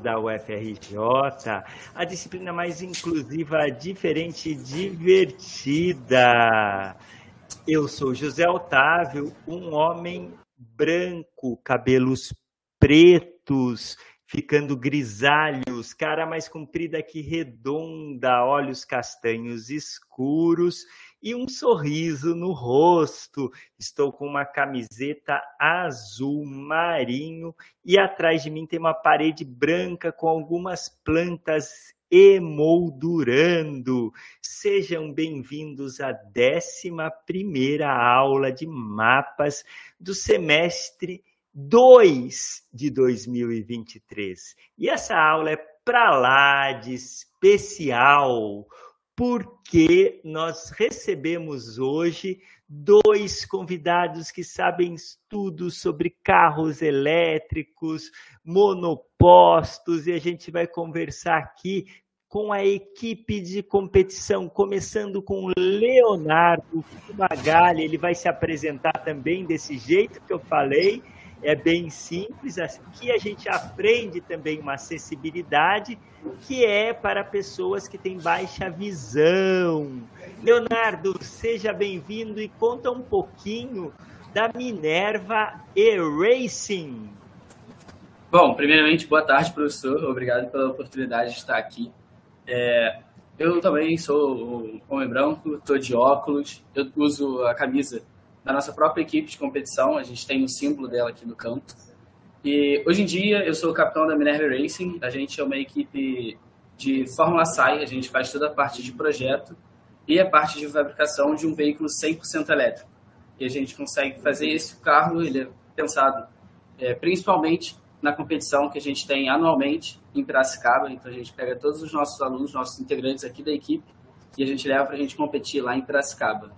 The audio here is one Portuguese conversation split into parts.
da UFRJ, a disciplina mais inclusiva, diferente e divertida. Eu sou José Otávio, um homem branco, cabelos pretos, ficando grisalhos, cara mais comprida que redonda, olhos castanhos escuros e um sorriso no rosto. Estou com uma camiseta azul marinho e atrás de mim tem uma parede branca com algumas plantas emoldurando. Sejam bem-vindos à 11 primeira aula de mapas do semestre 2 de 2023. E essa aula é para lá de especial, porque nós recebemos hoje dois convidados que sabem tudo sobre carros elétricos, monopostos, e a gente vai conversar aqui com a equipe de competição, começando com Leonardo Fumagalli, ele vai se apresentar também desse jeito que eu falei, é bem simples. Aqui a gente aprende também uma acessibilidade que é para pessoas que têm baixa visão. Leonardo, seja bem-vindo e conta um pouquinho da Minerva E-Racing. Bom, primeiramente, boa tarde, professor. Obrigado pela oportunidade de estar aqui. É, eu também sou homem branco, estou de óculos, eu uso a camisa da nossa própria equipe de competição. A gente tem o símbolo dela aqui no canto. E hoje em dia eu sou o capitão da Minerva Racing. A gente é uma equipe de Fórmula SAI. A gente faz toda a parte de projeto e a parte de fabricação de um veículo 100% elétrico. E a gente consegue fazer esse carro, ele é pensado é, principalmente na competição que a gente tem anualmente em Piracicaba. Então a gente pega todos os nossos alunos, nossos integrantes aqui da equipe e a gente leva para a gente competir lá em Piracicaba.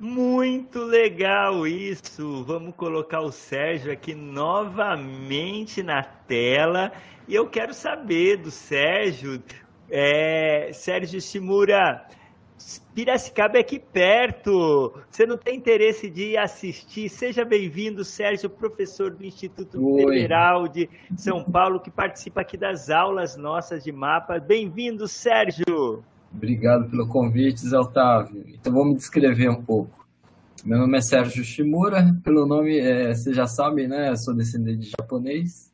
Muito legal isso! Vamos colocar o Sérgio aqui novamente na tela. E eu quero saber do Sérgio, é, Sérgio Shimura, Piracicaba é aqui perto. Você não tem interesse de assistir? Seja bem-vindo, Sérgio, professor do Instituto Oi. Federal de São Paulo, que participa aqui das aulas nossas de mapa. Bem-vindo, Sérgio! Obrigado pelo convite, Zé Otávio. Então vou me descrever um pouco. Meu nome é Sérgio Shimura, pelo nome é, vocês já sabem, né? Eu sou descendente de japonês.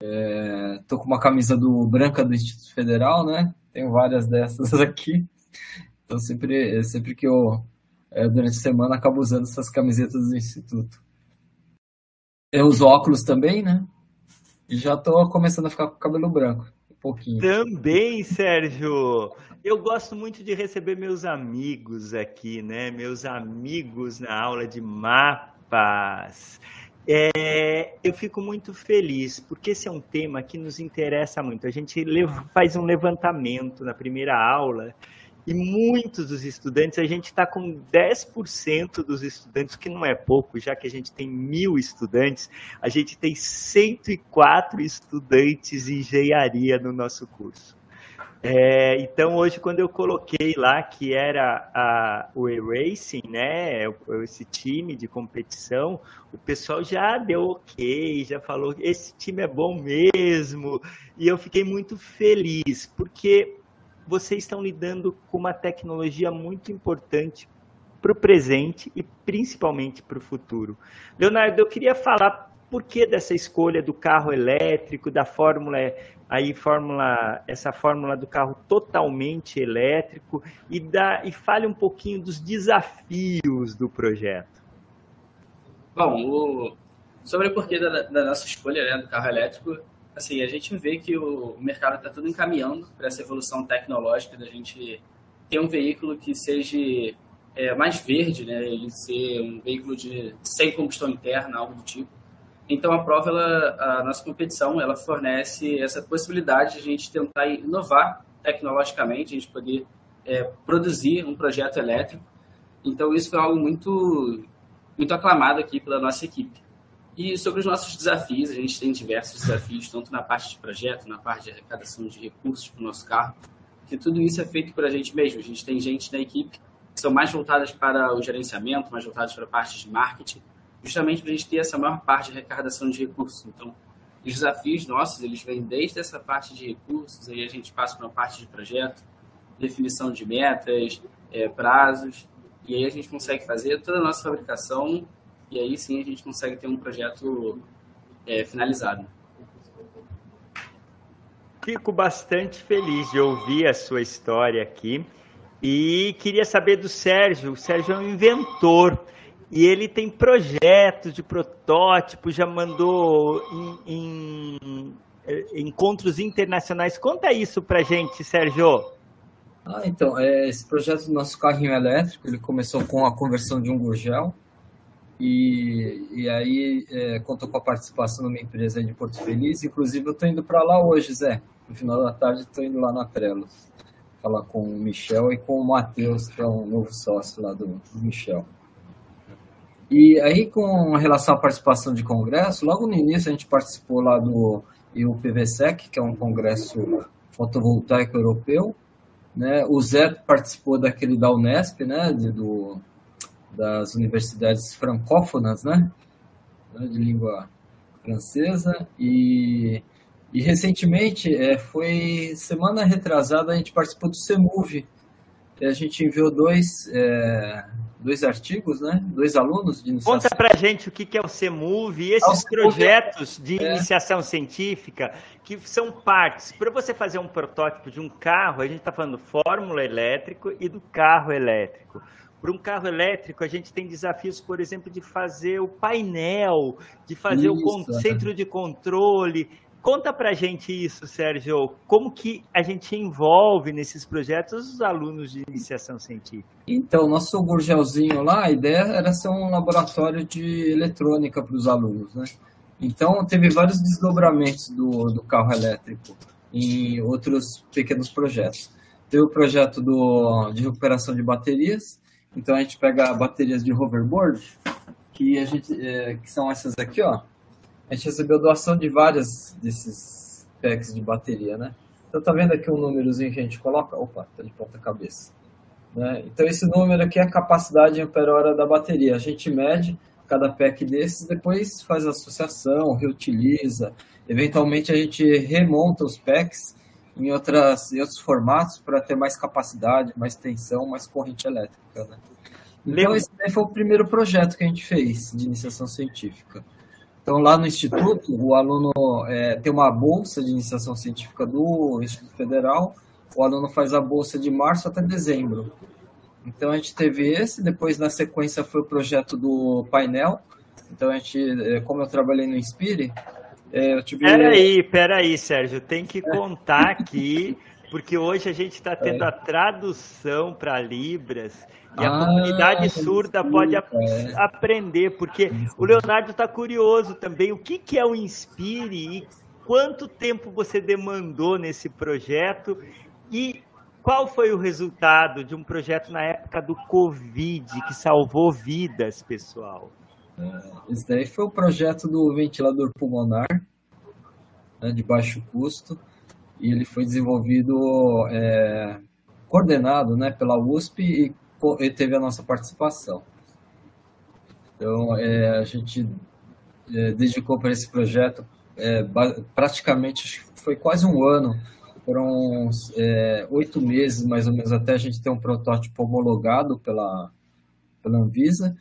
É, tô com uma camisa do branca do Instituto Federal, né? Tenho várias dessas aqui. Então sempre, sempre que eu é, durante a semana acabo usando essas camisetas do Instituto. Eu uso óculos também, né? E já tô começando a ficar com o cabelo branco pouquinho. Também, Sérgio. Eu gosto muito de receber meus amigos aqui, né? Meus amigos na aula de mapas. É, eu fico muito feliz, porque esse é um tema que nos interessa muito. A gente faz um levantamento na primeira aula e muitos dos estudantes, a gente está com 10% dos estudantes, que não é pouco, já que a gente tem mil estudantes, a gente tem 104 estudantes em engenharia no nosso curso. É, então, hoje, quando eu coloquei lá que era a, o E-Racing, né, esse time de competição, o pessoal já deu ok, já falou esse time é bom mesmo, e eu fiquei muito feliz, porque vocês estão lidando com uma tecnologia muito importante para o presente e principalmente para o futuro. Leonardo, eu queria falar por que dessa escolha do carro elétrico, da fórmula aí fórmula essa fórmula do carro totalmente elétrico e da e fale um pouquinho dos desafios do projeto. Bom, o, sobre o porquê da, da nossa escolha né, do carro elétrico, assim, a gente vê que o mercado está tudo encaminhando para essa evolução tecnológica da gente ter um veículo que seja é, mais verde, né? Ele ser um veículo de sem combustão interna, algo do tipo. Então a prova, ela, a nossa competição, ela fornece essa possibilidade de a gente tentar inovar tecnologicamente, a gente poder é, produzir um projeto elétrico. Então isso foi algo muito muito aclamado aqui pela nossa equipe. E sobre os nossos desafios, a gente tem diversos desafios, tanto na parte de projeto, na parte de arrecadação de recursos para o nosso carro, que tudo isso é feito por a gente mesmo. A gente tem gente na equipe que são mais voltadas para o gerenciamento, mais voltadas para a parte de marketing, justamente para a gente ter essa maior parte de arrecadação de recursos. Então, os desafios nossos, eles vêm desde essa parte de recursos, aí a gente passa para uma parte de projeto, definição de metas, é, prazos, e aí a gente consegue fazer toda a nossa fabricação e aí sim a gente consegue ter um projeto é, finalizado. Fico bastante feliz de ouvir a sua história aqui e queria saber do Sérgio. O Sérgio é um inventor e ele tem projetos de protótipos, já mandou em, em, em encontros internacionais. Conta isso pra gente, Sérgio. Ah, então, é, esse projeto do nosso carrinho elétrico, ele começou com a conversão de um gurgel e, e aí é, contou com a participação de uma empresa de Porto Feliz. Inclusive, eu estou indo para lá hoje, Zé. No final da tarde, estou indo lá na Trelos. Falar com o Michel e com o Matheus, que é um novo sócio lá do, do Michel. E aí, com relação à participação de congresso, logo no início a gente participou lá do IUPVSEC, que é um congresso fotovoltaico europeu. Né? O Zé participou daquele da Unesp, né? De, do, das universidades francófonas, né? De língua francesa. E, e recentemente, é, foi semana retrasada, a gente participou do CEMUV. A gente enviou dois, é, dois artigos, né? Dois alunos de iniciação. Conta pra gente o que é o CEMUV e esses é projetos de é. iniciação científica que são partes. Para você fazer um protótipo de um carro, a gente está falando fórmula elétrico e do carro elétrico. Para um carro elétrico, a gente tem desafios, por exemplo, de fazer o painel, de fazer isso, o centro de controle. Conta para a gente isso, Sérgio. Como que a gente envolve nesses projetos os alunos de iniciação científica? Então, nosso Gurgelzinho lá, a ideia era ser um laboratório de eletrônica para os alunos, né? Então, teve vários desdobramentos do, do carro elétrico em outros pequenos projetos. Teve o projeto do, de recuperação de baterias, então a gente pega baterias de hoverboard, que, a gente, é, que são essas aqui, ó. A gente recebeu doação de várias desses packs de bateria, né? Então tá vendo aqui um númerozinho que a gente coloca? Opa, tá de ponta cabeça. Né? Então esse número aqui é a capacidade em hora da bateria. A gente mede cada pack desses, depois faz a associação, reutiliza. Eventualmente a gente remonta os packs em, outras, em outros formatos para ter mais capacidade, mais tensão, mais corrente elétrica. Né? Então, esse foi o primeiro projeto que a gente fez de iniciação científica. Então, lá no Instituto, o aluno é, tem uma bolsa de iniciação científica do Instituto Federal, o aluno faz a bolsa de março até dezembro. Então, a gente teve esse, depois, na sequência, foi o projeto do painel. Então, a gente, é, como eu trabalhei no Inspire, é, eu tive... Peraí, peraí, Sérgio, tem que contar aqui, porque hoje a gente está tendo a tradução para Libras e a ah, comunidade surda pode ap é. aprender, porque o Leonardo está curioso também. O que, que é o Inspire e quanto tempo você demandou nesse projeto e qual foi o resultado de um projeto na época do Covid que salvou vidas, pessoal? É, esse daí foi o projeto do ventilador pulmonar, né, de baixo custo, e ele foi desenvolvido, é, coordenado né, pela USP e, e, teve a nossa participação. Então, é, a gente é, dedicou para esse projeto é, praticamente, foi quase um ano, foram é, oito meses mais ou menos até a gente ter um protótipo homologado pela, pela Anvisa,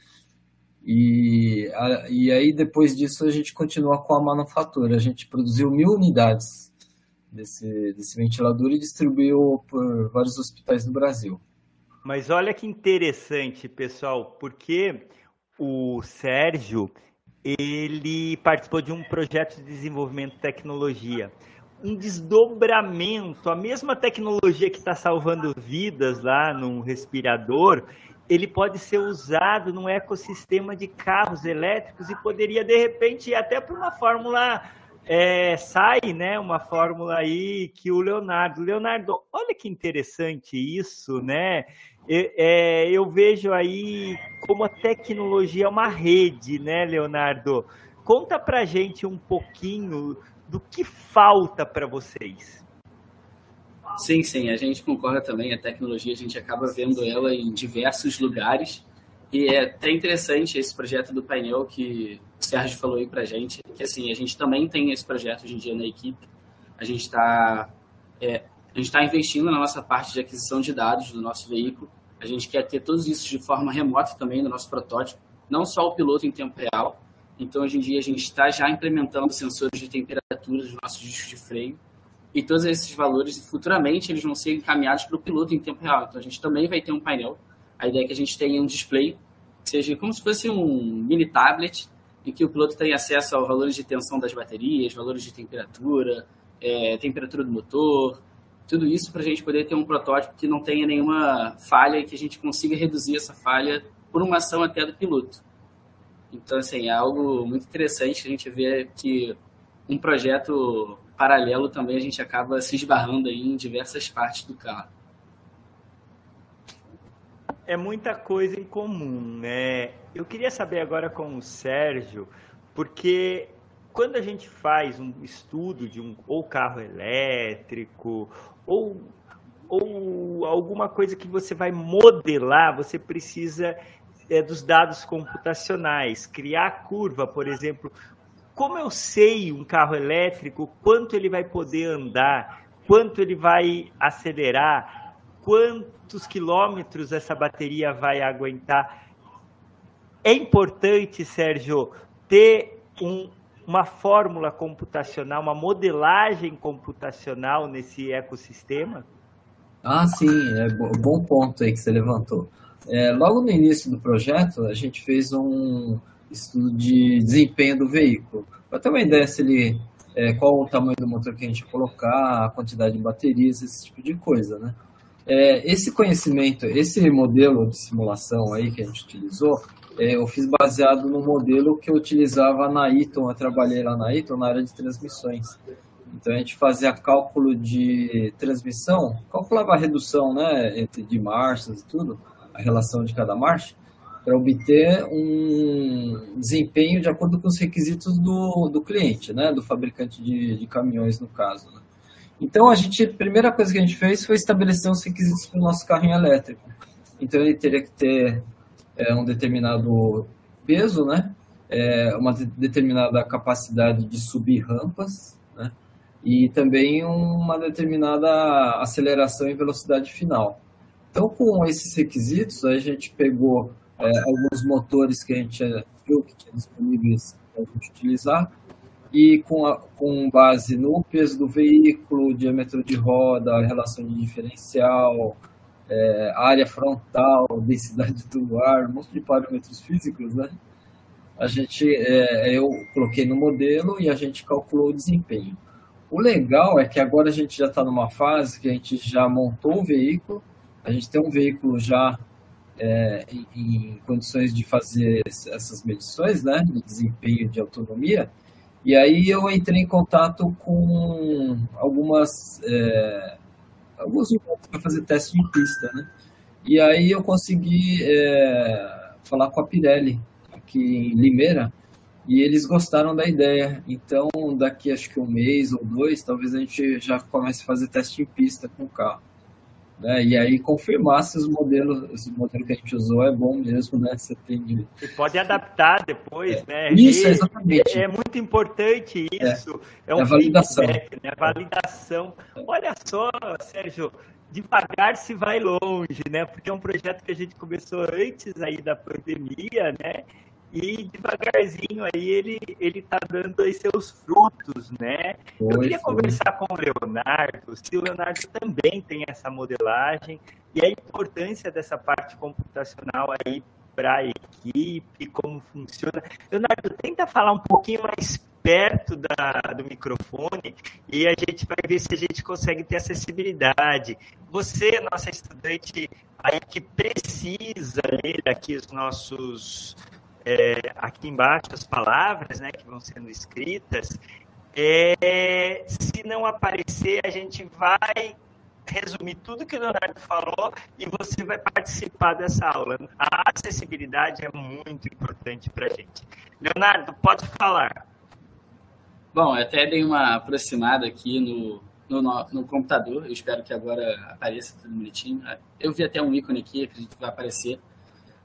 e, a, e aí, depois disso, a gente continua com a manufatura. A gente produziu mil unidades desse, desse ventilador e distribuiu por vários hospitais do Brasil. Mas olha que interessante, pessoal, porque o Sérgio ele participou de um projeto de desenvolvimento de tecnologia. Um desdobramento, a mesma tecnologia que está salvando vidas lá no respirador, ele pode ser usado num ecossistema de carros elétricos e poderia, de repente, ir até para uma fórmula é, sai, né? Uma fórmula aí que o Leonardo. Leonardo, olha que interessante isso, né? É, eu vejo aí como a tecnologia é uma rede, né, Leonardo? Conta pra gente um pouquinho do que falta para vocês. Sim, sim, a gente concorda também. A tecnologia, a gente acaba vendo ela em diversos lugares E é até interessante esse projeto do painel que o Sérgio falou aí para gente, que assim, a gente também tem esse projeto hoje em dia na equipe. A gente está é, a gente está investindo na nossa parte de aquisição de dados do nosso veículo. A gente quer ter todos isso de forma remota também no nosso protótipo, não só o piloto em tempo real. Então, hoje em dia, a gente está já implementando sensores de temperatura dos nossos discos de freio e todos esses valores, futuramente, eles vão ser encaminhados para o piloto em tempo real. Então, a gente também vai ter um painel. A ideia é que a gente tenha um display, seja como se fosse um mini tablet, em que o piloto tenha acesso aos valores de tensão das baterias, valores de temperatura, é, temperatura do motor, tudo isso para a gente poder ter um protótipo que não tenha nenhuma falha e que a gente consiga reduzir essa falha por uma ação até do piloto. Então, assim, é algo muito interessante a gente ver que um projeto paralelo também a gente acaba se esbarrando em diversas partes do carro. É muita coisa em comum, né? Eu queria saber agora com o Sérgio, porque quando a gente faz um estudo de um ou carro elétrico ou, ou alguma coisa que você vai modelar, você precisa é, dos dados computacionais, criar curva, por exemplo. Como eu sei um carro elétrico, quanto ele vai poder andar, quanto ele vai acelerar, quantos quilômetros essa bateria vai aguentar? É importante, Sérgio, ter um, uma fórmula computacional, uma modelagem computacional nesse ecossistema? Ah, sim, é bom ponto aí que você levantou. É, logo no início do projeto, a gente fez um estudo de desempenho do veículo, para ter uma ideia se ele, é, qual o tamanho do motor que a gente ia colocar, a quantidade de baterias, esse tipo de coisa, né? É, esse conhecimento, esse modelo de simulação aí que a gente utilizou, é, eu fiz baseado no modelo que eu utilizava na Eaton, eu trabalhei lá na Eaton na área de transmissões. Então a gente fazia cálculo de transmissão, calculava a redução né, entre de marchas e tudo, a relação de cada marcha, para obter um desempenho de acordo com os requisitos do, do cliente, né, do fabricante de, de caminhões no caso. Né. Então a gente, a primeira coisa que a gente fez foi estabelecer os requisitos para o nosso carrinho elétrico. Então ele teria que ter é, um determinado peso, né? É, uma de, determinada capacidade de subir rampas, né? E também uma determinada aceleração e velocidade final. Então, com esses requisitos, a gente pegou é, alguns motores que a gente viu que tinha disponíveis para a gente utilizar e com, a, com base no peso do veículo, diâmetro de roda, relação de diferencial, é, área frontal, densidade do ar, um monte de parâmetros físicos, né? A gente, é, eu coloquei no modelo e a gente calculou o desempenho. O legal é que agora a gente já está numa fase que a gente já montou o veículo, a gente tem um veículo já é, em, em, condições de fazer essas medições, né, de desempenho, de autonomia. E aí eu entrei em contato com algumas é, alguns para fazer teste de pista, né? E aí eu consegui é, falar com a Pirelli, aqui em Limeira, e eles gostaram da ideia. Então, daqui acho que um mês ou dois, talvez a gente já comece a fazer teste em pista com o carro. Né? E aí confirmar se os modelos, esse modelo que a gente usou é bom mesmo, né? Você tem de... E pode adaptar depois, é, né? Isso, exatamente. É, é, muito importante isso. É, é um é validação. Feedback, né? Validação. Olha só, Sérgio, devagar se vai longe, né? Porque é um projeto que a gente começou antes aí da pandemia, né? E devagarzinho aí ele ele está dando aí seus frutos, né? Foi, Eu queria foi. conversar com o Leonardo, se o Leonardo também tem essa modelagem e a importância dessa parte computacional aí para a equipe, como funciona. Leonardo, tenta falar um pouquinho mais perto da, do microfone e a gente vai ver se a gente consegue ter acessibilidade. Você, nossa estudante aí que precisa ler aqui os nossos é, aqui embaixo as palavras né, que vão sendo escritas. É, se não aparecer, a gente vai resumir tudo que o Leonardo falou e você vai participar dessa aula. A acessibilidade é muito importante para a gente. Leonardo, pode falar. Bom, eu até dei uma aproximada aqui no, no, no, computador. Eu espero que agora apareça tudo bonitinho. Eu vi até um ícone aqui, acredito que vai aparecer.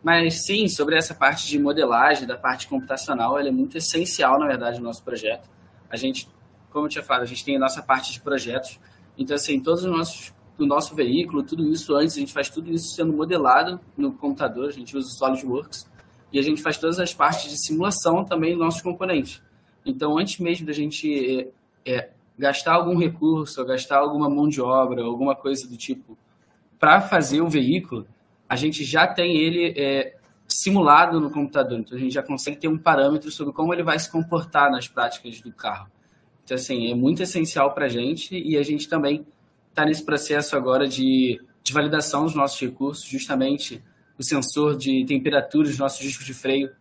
Mas sim, sobre essa parte de modelagem, da parte computacional, ela é muito essencial, na verdade, no nosso projeto. A gente, como eu tinha falado, a gente tem a nossa parte de projetos. Então, assim, todos os nossos, o nosso veículo, tudo isso antes, a gente faz tudo isso sendo modelado no computador, a gente usa o SolidWorks, e a gente faz todas as partes de simulação também dos nossos componentes. Então, antes mesmo da gente é, gastar algum recurso, gastar alguma mão de obra, alguma coisa do tipo, para fazer o veículo, a gente já tem ele é, simulado no computador. Então, a gente já consegue ter um parâmetro sobre como ele vai se comportar nas práticas do carro. Então, assim, é muito essencial para a gente e a gente também está nesse processo agora de, de validação dos nossos recursos, justamente o sensor de temperatura dos nossos discos de freio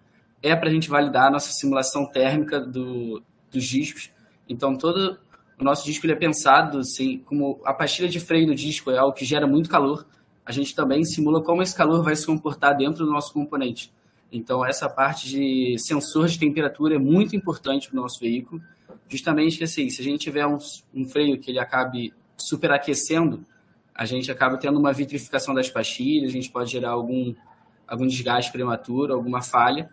é para a gente validar a nossa simulação térmica do, dos discos. Então, todo o nosso disco ele é pensado assim, como a pastilha de freio do disco é algo que gera muito calor, a gente também simula como esse calor vai se comportar dentro do nosso componente. Então, essa parte de sensor de temperatura é muito importante para o nosso veículo, justamente que assim, se a gente tiver um, um freio que ele acabe superaquecendo, a gente acaba tendo uma vitrificação das pastilhas, a gente pode gerar algum, algum desgaste prematuro, alguma falha,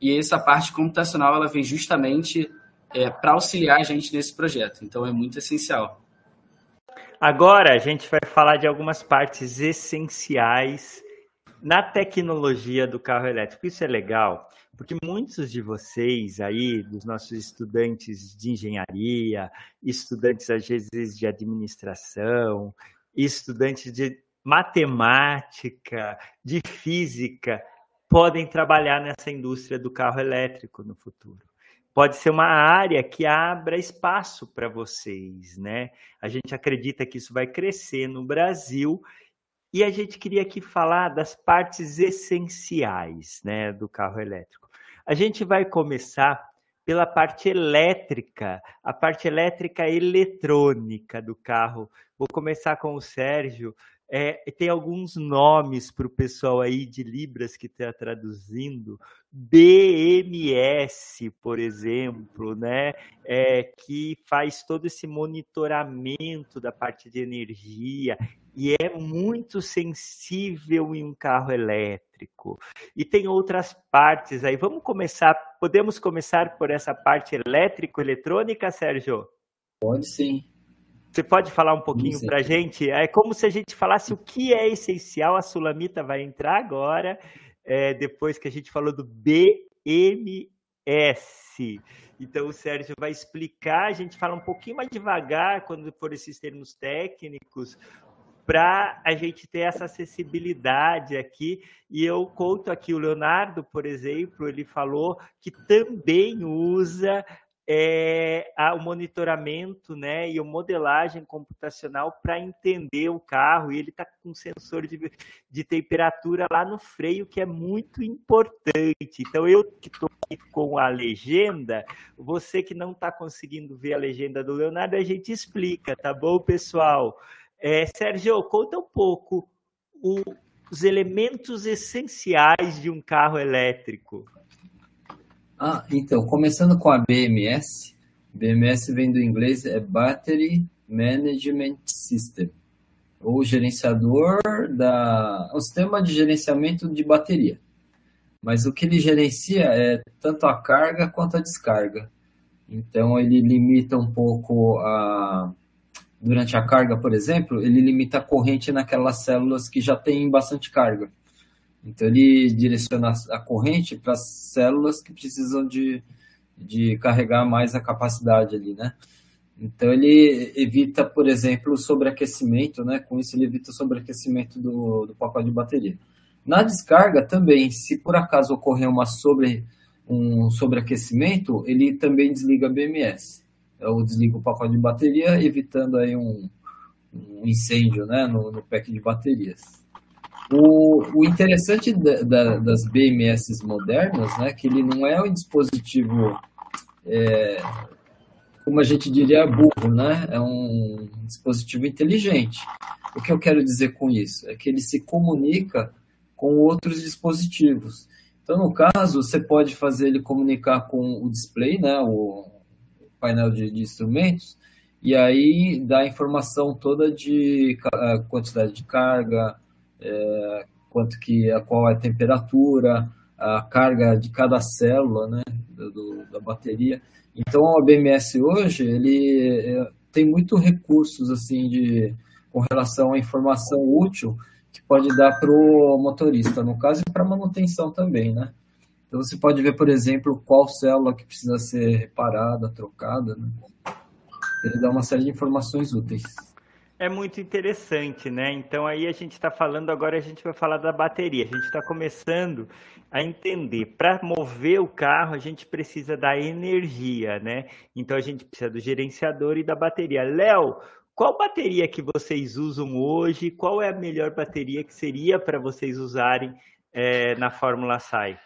e essa parte computacional ela vem justamente é, para auxiliar a gente nesse projeto. Então é muito essencial. Agora a gente vai falar de algumas partes essenciais na tecnologia do carro elétrico. Isso é legal, porque muitos de vocês aí, dos nossos estudantes de engenharia, estudantes às vezes de administração, estudantes de matemática, de física, podem trabalhar nessa indústria do carro elétrico no futuro. Pode ser uma área que abra espaço para vocês, né? A gente acredita que isso vai crescer no Brasil e a gente queria aqui falar das partes essenciais, né, do carro elétrico. A gente vai começar pela parte elétrica, a parte elétrica eletrônica do carro. Vou começar com o Sérgio. É, tem alguns nomes para o pessoal aí de Libras que está traduzindo. BMS, por exemplo, né? É, que faz todo esse monitoramento da parte de energia e é muito sensível em um carro elétrico. E tem outras partes aí. Vamos começar, podemos começar por essa parte elétrico-eletrônica, Sérgio? Pode sim. Você pode falar um pouquinho para a gente? É como se a gente falasse o que é essencial. A Sulamita vai entrar agora, é, depois que a gente falou do BMS. Então o Sérgio vai explicar, a gente fala um pouquinho mais devagar quando for esses termos técnicos, para a gente ter essa acessibilidade aqui. E eu conto aqui o Leonardo, por exemplo, ele falou que também usa é, o monitoramento né, e a modelagem computacional para entender o carro. E ele está com um sensor de, de temperatura lá no freio, que é muito importante. Então, eu que estou com a legenda, você que não está conseguindo ver a legenda do Leonardo, a gente explica, tá bom, pessoal? É, Sérgio, conta um pouco o, os elementos essenciais de um carro elétrico. Ah, então, começando com a BMS. BMS vem do inglês é Battery Management System, ou gerenciador da, o sistema de gerenciamento de bateria. Mas o que ele gerencia é tanto a carga quanto a descarga. Então ele limita um pouco a durante a carga, por exemplo, ele limita a corrente naquelas células que já têm bastante carga. Então ele direciona a corrente para as células que precisam de, de carregar mais a capacidade ali, né? Então ele evita, por exemplo, o sobreaquecimento, né? Com isso ele evita o sobreaquecimento do, do pacote de bateria. Na descarga também, se por acaso ocorrer uma sobre, um sobreaquecimento, ele também desliga a BMS. Ou desliga o pacote de bateria, evitando aí um, um incêndio né, no, no pack de baterias. O, o interessante da, da, das BMS modernas, né, que ele não é um dispositivo, é, como a gente diria, burro, né? É um dispositivo inteligente. O que eu quero dizer com isso? É que ele se comunica com outros dispositivos. Então, no caso, você pode fazer ele comunicar com o display, né, o painel de, de instrumentos, e aí dá a informação toda de quantidade de carga, é, quanto que qual é a temperatura, a carga de cada célula, né, do, da bateria. Então, o BMS hoje ele é, tem muito recursos assim de com relação à informação útil que pode dar para o motorista, no caso e para manutenção também, né? Então você pode ver, por exemplo, qual célula que precisa ser reparada, trocada, né? Ele dá uma série de informações úteis. É muito interessante, né? Então aí a gente está falando agora, a gente vai falar da bateria. A gente está começando a entender. Para mover o carro, a gente precisa da energia, né? Então a gente precisa do gerenciador e da bateria. Léo, qual bateria que vocês usam hoje? Qual é a melhor bateria que seria para vocês usarem é, na Fórmula SAI?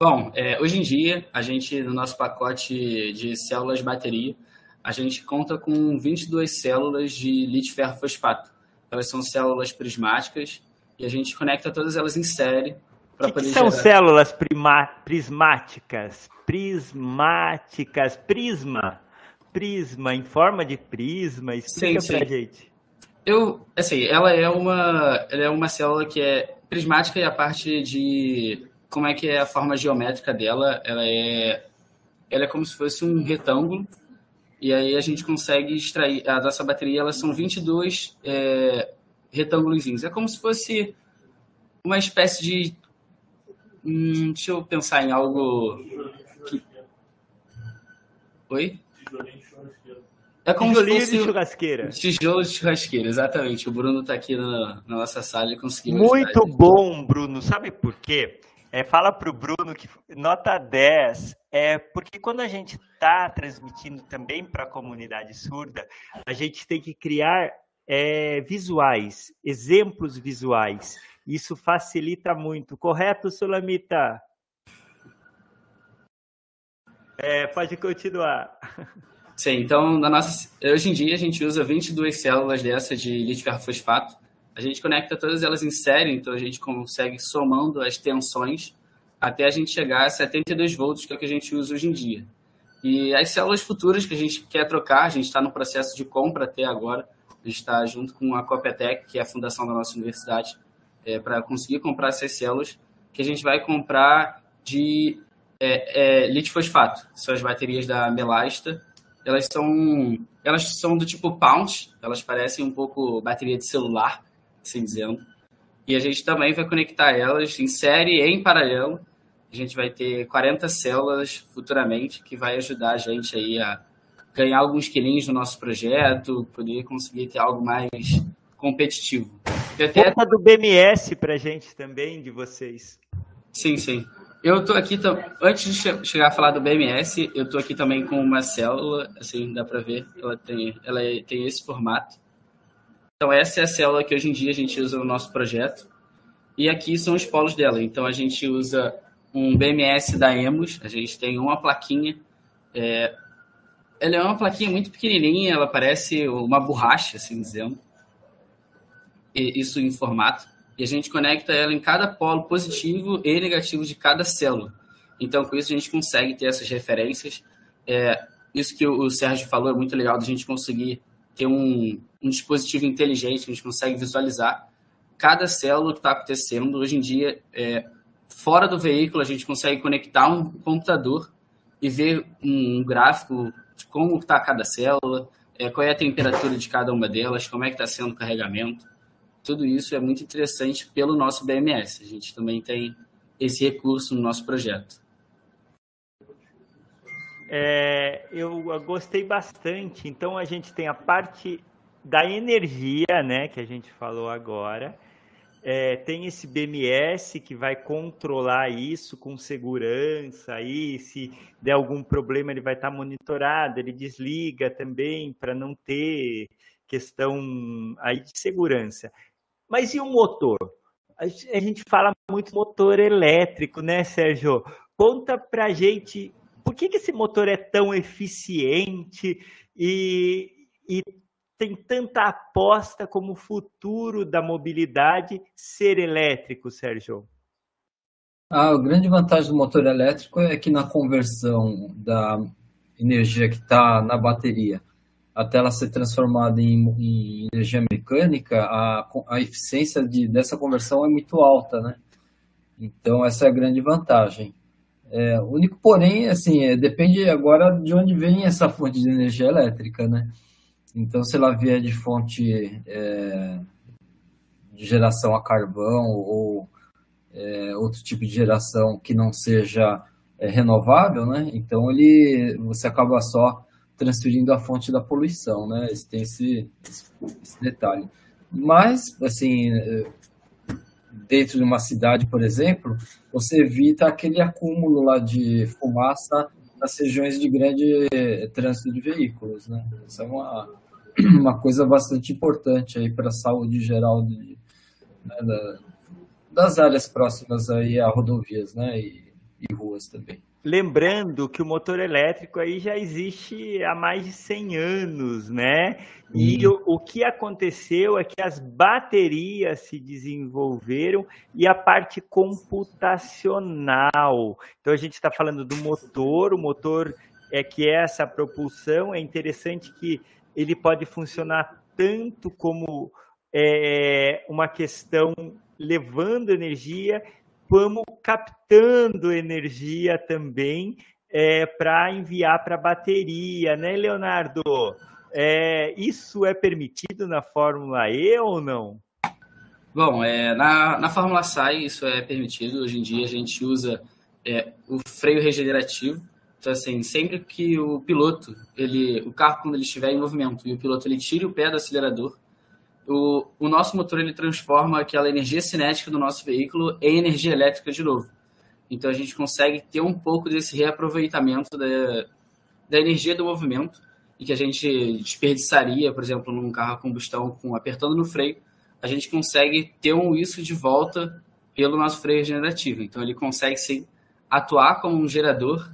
Bom, é, hoje em dia, a gente, no nosso pacote de células de bateria, a gente conta com 22 células de lítio ferro fosfato. Elas são células prismáticas e a gente conecta todas elas em série para poder. Que são gerar... células prismáticas? Prismáticas, prisma, prisma em forma de prisma. Explica sim, pra sim. gente. Eu, assim, ela é uma, ela é uma célula que é prismática e a parte de como é que é a forma geométrica dela, ela é, ela é como se fosse um retângulo e aí a gente consegue extrair, a nossa bateria, elas são 22 é, retângulos. É como se fosse uma espécie de. Hum, deixa eu pensar em algo. Que... Oi? É como Tijolinho se fosse de churrasqueira. Tijolo de churrasqueira, exatamente. O Bruno está aqui na, na, nossa sala e conseguiu. Muito bom, Bruno. Sabe por quê? É, fala para o Bruno que nota 10 é porque quando a gente está transmitindo também para a comunidade surda, a gente tem que criar é, visuais, exemplos visuais. Isso facilita muito. Correto, Sulamita? É, pode continuar. Sim, então, na nossa, hoje em dia a gente usa 22 células dessa de lítio ferrofosfato a gente conecta todas elas em série, então a gente consegue somando as tensões até a gente chegar a 72 volts, que é o que a gente usa hoje em dia. E as células futuras que a gente quer trocar, a gente está no processo de compra até agora, a gente está junto com a Copetec, que é a fundação da nossa universidade, é, para conseguir comprar essas células, que a gente vai comprar de é, é, lítio fosfato, são as baterias da Melasta. Elas são, elas são do tipo Pound, elas parecem um pouco bateria de celular, assim dizendo. E a gente também vai conectar elas em série e em paralelo. A gente vai ter 40 células futuramente que vai ajudar a gente aí a ganhar alguns quilinhos no nosso projeto, poder conseguir ter algo mais competitivo. E até... Conta do BMS para a gente também, de vocês. Sim, sim. Eu estou aqui, antes de chegar a falar do BMS, eu estou aqui também com uma célula, assim, dá para ver, ela tem, ela tem esse formato. Então, essa é a célula que hoje em dia a gente usa no nosso projeto. E aqui são os polos dela. Então, a gente usa um BMS da Emos, a gente tem uma plaquinha. É... Ela é uma plaquinha muito pequenininha, ela parece uma borracha, assim dizendo. E isso em formato. E a gente conecta ela em cada polo positivo e negativo de cada célula. Então, com isso, a gente consegue ter essas referências. É... Isso que o Sérgio falou é muito legal, da gente conseguir ter um, um dispositivo inteligente, a gente consegue visualizar cada célula que está acontecendo. Hoje em dia, é, fora do veículo, a gente consegue conectar um computador e ver um gráfico de como está cada célula, é, qual é a temperatura de cada uma delas, como é que está sendo o carregamento. Tudo isso é muito interessante pelo nosso BMS. A gente também tem esse recurso no nosso projeto. É, eu gostei bastante. Então a gente tem a parte da energia, né, que a gente falou agora. É, tem esse BMS que vai controlar isso com segurança. Aí, se der algum problema, ele vai estar monitorado. Ele desliga também para não ter questão aí de segurança. Mas e o motor? A gente fala muito motor elétrico, né, Sérgio? Conta para gente por que, que esse motor é tão eficiente e, e tem tanta aposta como futuro da mobilidade ser elétrico, Sérgio? Ah, a grande vantagem do motor elétrico é que na conversão da energia que está na bateria até ela ser transformada em, em energia mecânica, a, a eficiência de, dessa conversão é muito alta, né? Então, essa é a grande vantagem. É, o único porém, assim, é, depende agora de onde vem essa fonte de energia elétrica, né? Então, se ela vier de fonte é, de geração a carvão ou é, outro tipo de geração que não seja é, renovável, né? Então, ele, você acaba só transferindo a fonte da poluição, né? Tem esse, esse detalhe. Mas, assim, dentro de uma cidade, por exemplo, você evita aquele acúmulo lá de fumaça nas regiões de grande trânsito de veículos, né? Isso é uma, uma coisa bastante importante aí para a saúde geral de, né, da, das áreas próximas aí a rodovias, né? E, e ruas também. Lembrando que o motor elétrico aí já existe há mais de 100 anos, né? E o, o, que aconteceu é que as baterias se desenvolveram e a parte computacional. Então a gente está falando do motor, o motor é que é essa propulsão. É interessante que ele pode funcionar tanto como é, uma questão levando energia vamos captando energia também é, para enviar para a bateria, né, Leonardo? É, isso é permitido na Fórmula E ou não? Bom, é, na, na Fórmula SAI isso é permitido. Hoje em dia a gente usa é, o freio regenerativo. Então, assim, sempre que o piloto, ele, o carro, quando ele estiver em movimento e o piloto ele tire o pé do acelerador, o, o nosso motor ele transforma aquela energia cinética do nosso veículo em energia elétrica de novo. Então a gente consegue ter um pouco desse reaproveitamento da, da energia do movimento e que a gente desperdiçaria, por exemplo, num carro a combustão com apertando no freio, a gente consegue ter um isso de volta pelo nosso freio regenerativo. Então ele consegue sim atuar como um gerador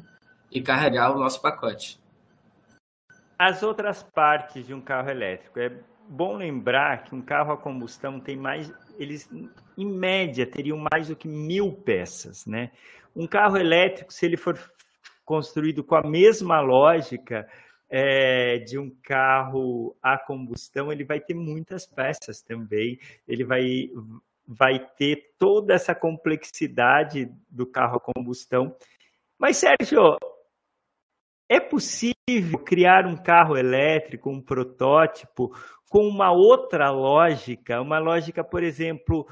e carregar o nosso pacote. As outras partes de um carro elétrico é bom lembrar que um carro a combustão tem mais, eles em média teriam mais do que mil peças, né? Um carro elétrico, se ele for construído com a mesma lógica é, de um carro a combustão, ele vai ter muitas peças também. Ele vai vai ter toda essa complexidade do carro a combustão. Mas Sérgio, é possível criar um carro elétrico, um protótipo, com uma outra lógica, uma lógica, por exemplo,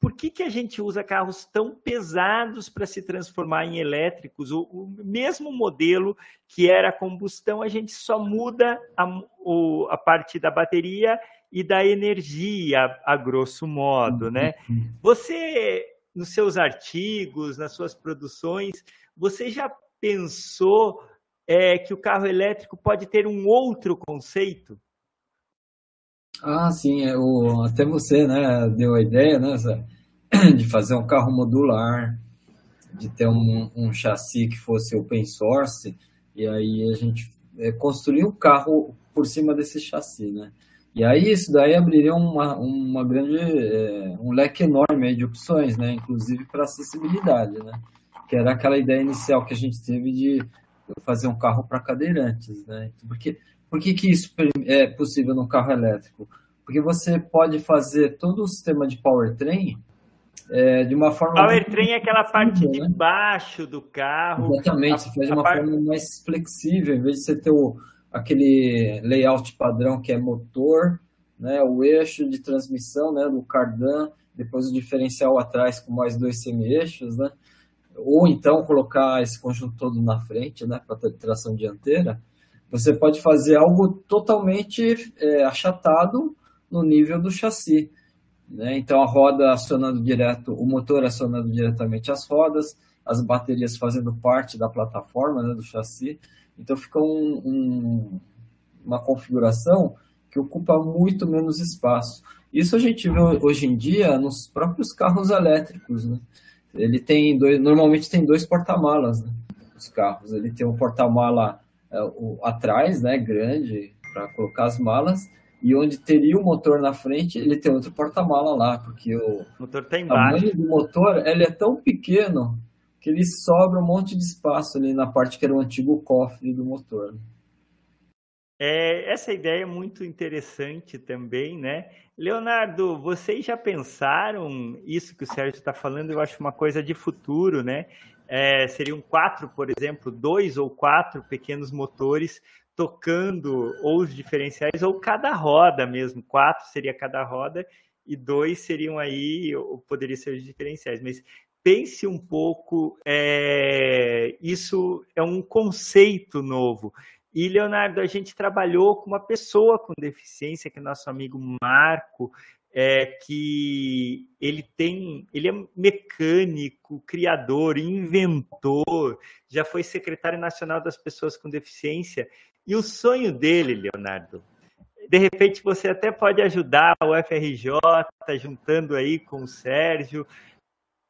por que, que a gente usa carros tão pesados para se transformar em elétricos? O, o, mesmo modelo que era combustão, a gente só muda a, o, a parte da bateria e da energia, a grosso modo, né? Uhum. Você, nos seus artigos, nas suas produções, você já pensou é, que o carro elétrico pode ter um outro conceito? Ah, sim, é, o, até você, né, deu a ideia, né, de fazer um carro modular, de ter um, um chassi que fosse open source, e aí a gente é, construir um carro por cima desse chassi, né? E aí isso daí abriria uma, uma grande, é, um leque enorme de opções, né? Inclusive para acessibilidade, né? Que era aquela ideia inicial que a gente teve de fazer um carro para cadeirantes, né? Porque por que, que isso é possível no carro elétrico? Porque você pode fazer todo o sistema de powertrain é, de uma forma. Powertrain é aquela parte né? de baixo do carro. Exatamente, você faz de uma parte... forma mais flexível, em vez de você ter o, aquele layout padrão que é motor, né, o eixo de transmissão né, do cardan, depois o diferencial atrás com mais dois semi-eixos, né? Ou então colocar esse conjunto todo na frente, né, para tração dianteira, você pode fazer algo totalmente é, achatado no nível do chassi. Né? Então, a roda acionando direto, o motor acionando diretamente as rodas, as baterias fazendo parte da plataforma né, do chassi. Então, fica um, um, uma configuração que ocupa muito menos espaço. Isso a gente vê hoje em dia nos próprios carros elétricos. Né? Ele tem dois, normalmente tem dois porta-malas, né? Os carros. Ele tem um porta-mala é, atrás, né? Grande, para colocar as malas. E onde teria o motor na frente, ele tem outro porta-mala lá, porque o, o motor tá embaixo. tamanho do motor ele é tão pequeno que ele sobra um monte de espaço ali na parte que era o antigo cofre do motor. É, essa ideia é muito interessante também, né? Leonardo, vocês já pensaram isso que o Sérgio está falando? Eu acho uma coisa de futuro, né? É, seriam quatro, por exemplo, dois ou quatro pequenos motores tocando ou os diferenciais ou cada roda mesmo. Quatro seria cada roda e dois seriam aí, ou poderia ser os diferenciais. Mas pense um pouco, é, isso é um conceito novo. E, Leonardo, a gente trabalhou com uma pessoa com deficiência, que é nosso amigo Marco, é, que ele tem, ele é mecânico, criador, inventor, já foi secretário nacional das pessoas com deficiência. E o sonho dele, Leonardo, de repente você até pode ajudar o FRJ, juntando aí com o Sérgio,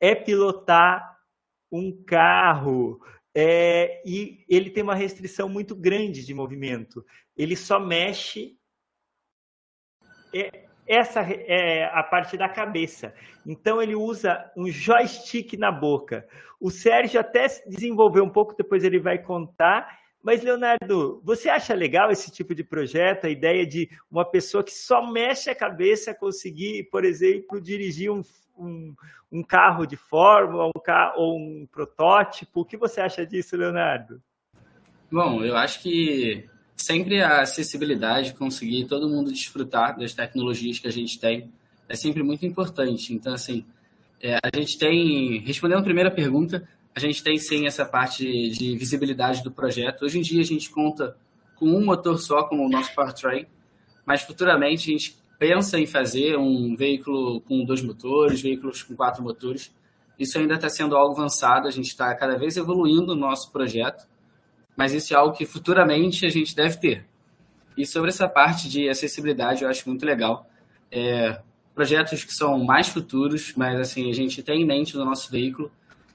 é pilotar um carro. É, e ele tem uma restrição muito grande de movimento. Ele só mexe é, essa é a parte da cabeça. Então ele usa um joystick na boca. O Sérgio até desenvolveu um pouco, depois ele vai contar. Mas, Leonardo, você acha legal esse tipo de projeto? A ideia de uma pessoa que só mexe a cabeça conseguir, por exemplo, dirigir um, um, um carro de fórmula um ou um protótipo? O que você acha disso, Leonardo? Bom, eu acho que sempre a acessibilidade, conseguir todo mundo desfrutar das tecnologias que a gente tem, é sempre muito importante. Então, assim, é, a gente tem, respondendo a primeira pergunta, a gente tem sim essa parte de visibilidade do projeto. Hoje em dia a gente conta com um motor só como o nosso powertrain, mas futuramente a gente pensa em fazer um veículo com dois motores, veículos com quatro motores. Isso ainda está sendo algo avançado, a gente está cada vez evoluindo o nosso projeto mas isso é algo que futuramente a gente deve ter. E sobre essa parte de acessibilidade, eu acho muito legal. É, projetos que são mais futuros, mas assim, a gente tem em mente no nosso veículo,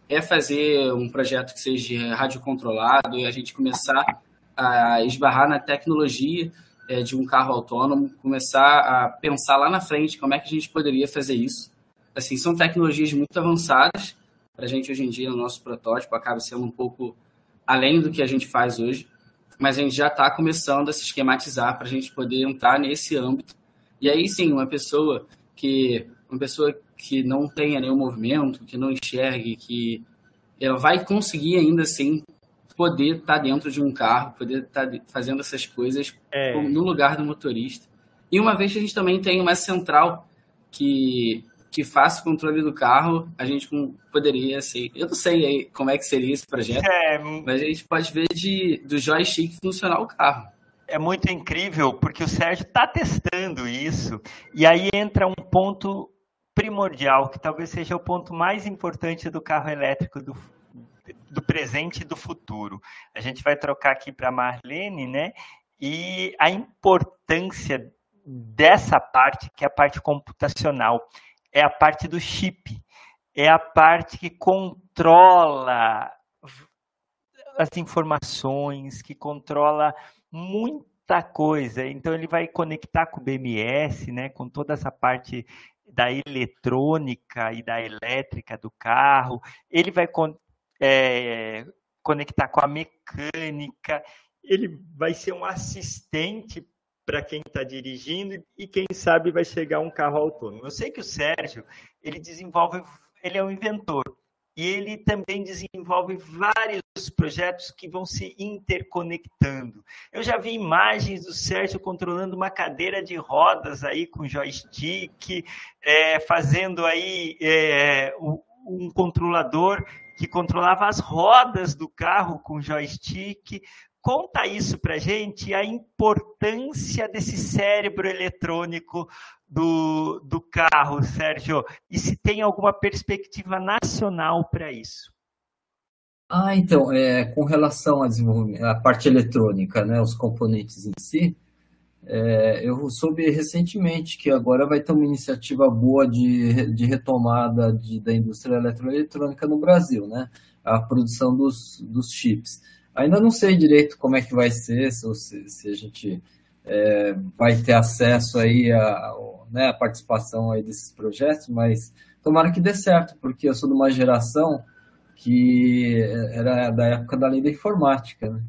é fazer um projeto que seja radiocontrolado e a gente começar a esbarrar na tecnologia é, de um carro autônomo, começar a pensar lá na frente como é que a gente poderia fazer isso. Assim, são tecnologias muito avançadas, para a gente hoje em dia, no nosso protótipo, acaba sendo um pouco além do que a gente faz hoje, mas a gente já está começando a se esquematizar para a gente poder entrar nesse âmbito. E aí sim, uma pessoa que uma pessoa que não tenha nenhum movimento, que não enxergue, que ela vai conseguir ainda assim poder estar tá dentro de um carro, poder estar tá fazendo essas coisas é. no lugar do motorista. E uma vez que a gente também tem uma central que que faça o controle do carro, a gente poderia ser. Eu não sei como é que seria esse projeto, é, mas a gente pode ver de, do joystick funcionar o carro. É muito incrível, porque o Sérgio está testando isso, e aí entra um ponto primordial, que talvez seja o ponto mais importante do carro elétrico do, do presente e do futuro. A gente vai trocar aqui para Marlene, né? E a importância dessa parte, que é a parte computacional é a parte do chip, é a parte que controla as informações, que controla muita coisa. Então ele vai conectar com o BMS, né, com toda essa parte da eletrônica e da elétrica do carro. Ele vai é, conectar com a mecânica. Ele vai ser um assistente para quem está dirigindo e quem sabe vai chegar um carro autônomo. Eu sei que o Sérgio ele desenvolve, ele é um inventor e ele também desenvolve vários projetos que vão se interconectando. Eu já vi imagens do Sérgio controlando uma cadeira de rodas aí com joystick, é, fazendo aí é, um controlador que controlava as rodas do carro com joystick. Conta isso para gente, a importância desse cérebro eletrônico do, do carro, Sérgio, e se tem alguma perspectiva nacional para isso. Ah, então, é, com relação à parte eletrônica, né, os componentes em si, é, eu soube recentemente que agora vai ter uma iniciativa boa de, de retomada de, da indústria eletroeletrônica no Brasil, né? A produção dos, dos chips. Ainda não sei direito como é que vai ser, se, se a gente é, vai ter acesso aí a, né, a participação aí desses projetos, mas tomara que dê certo, porque eu sou de uma geração que era da época da lei da informática, né?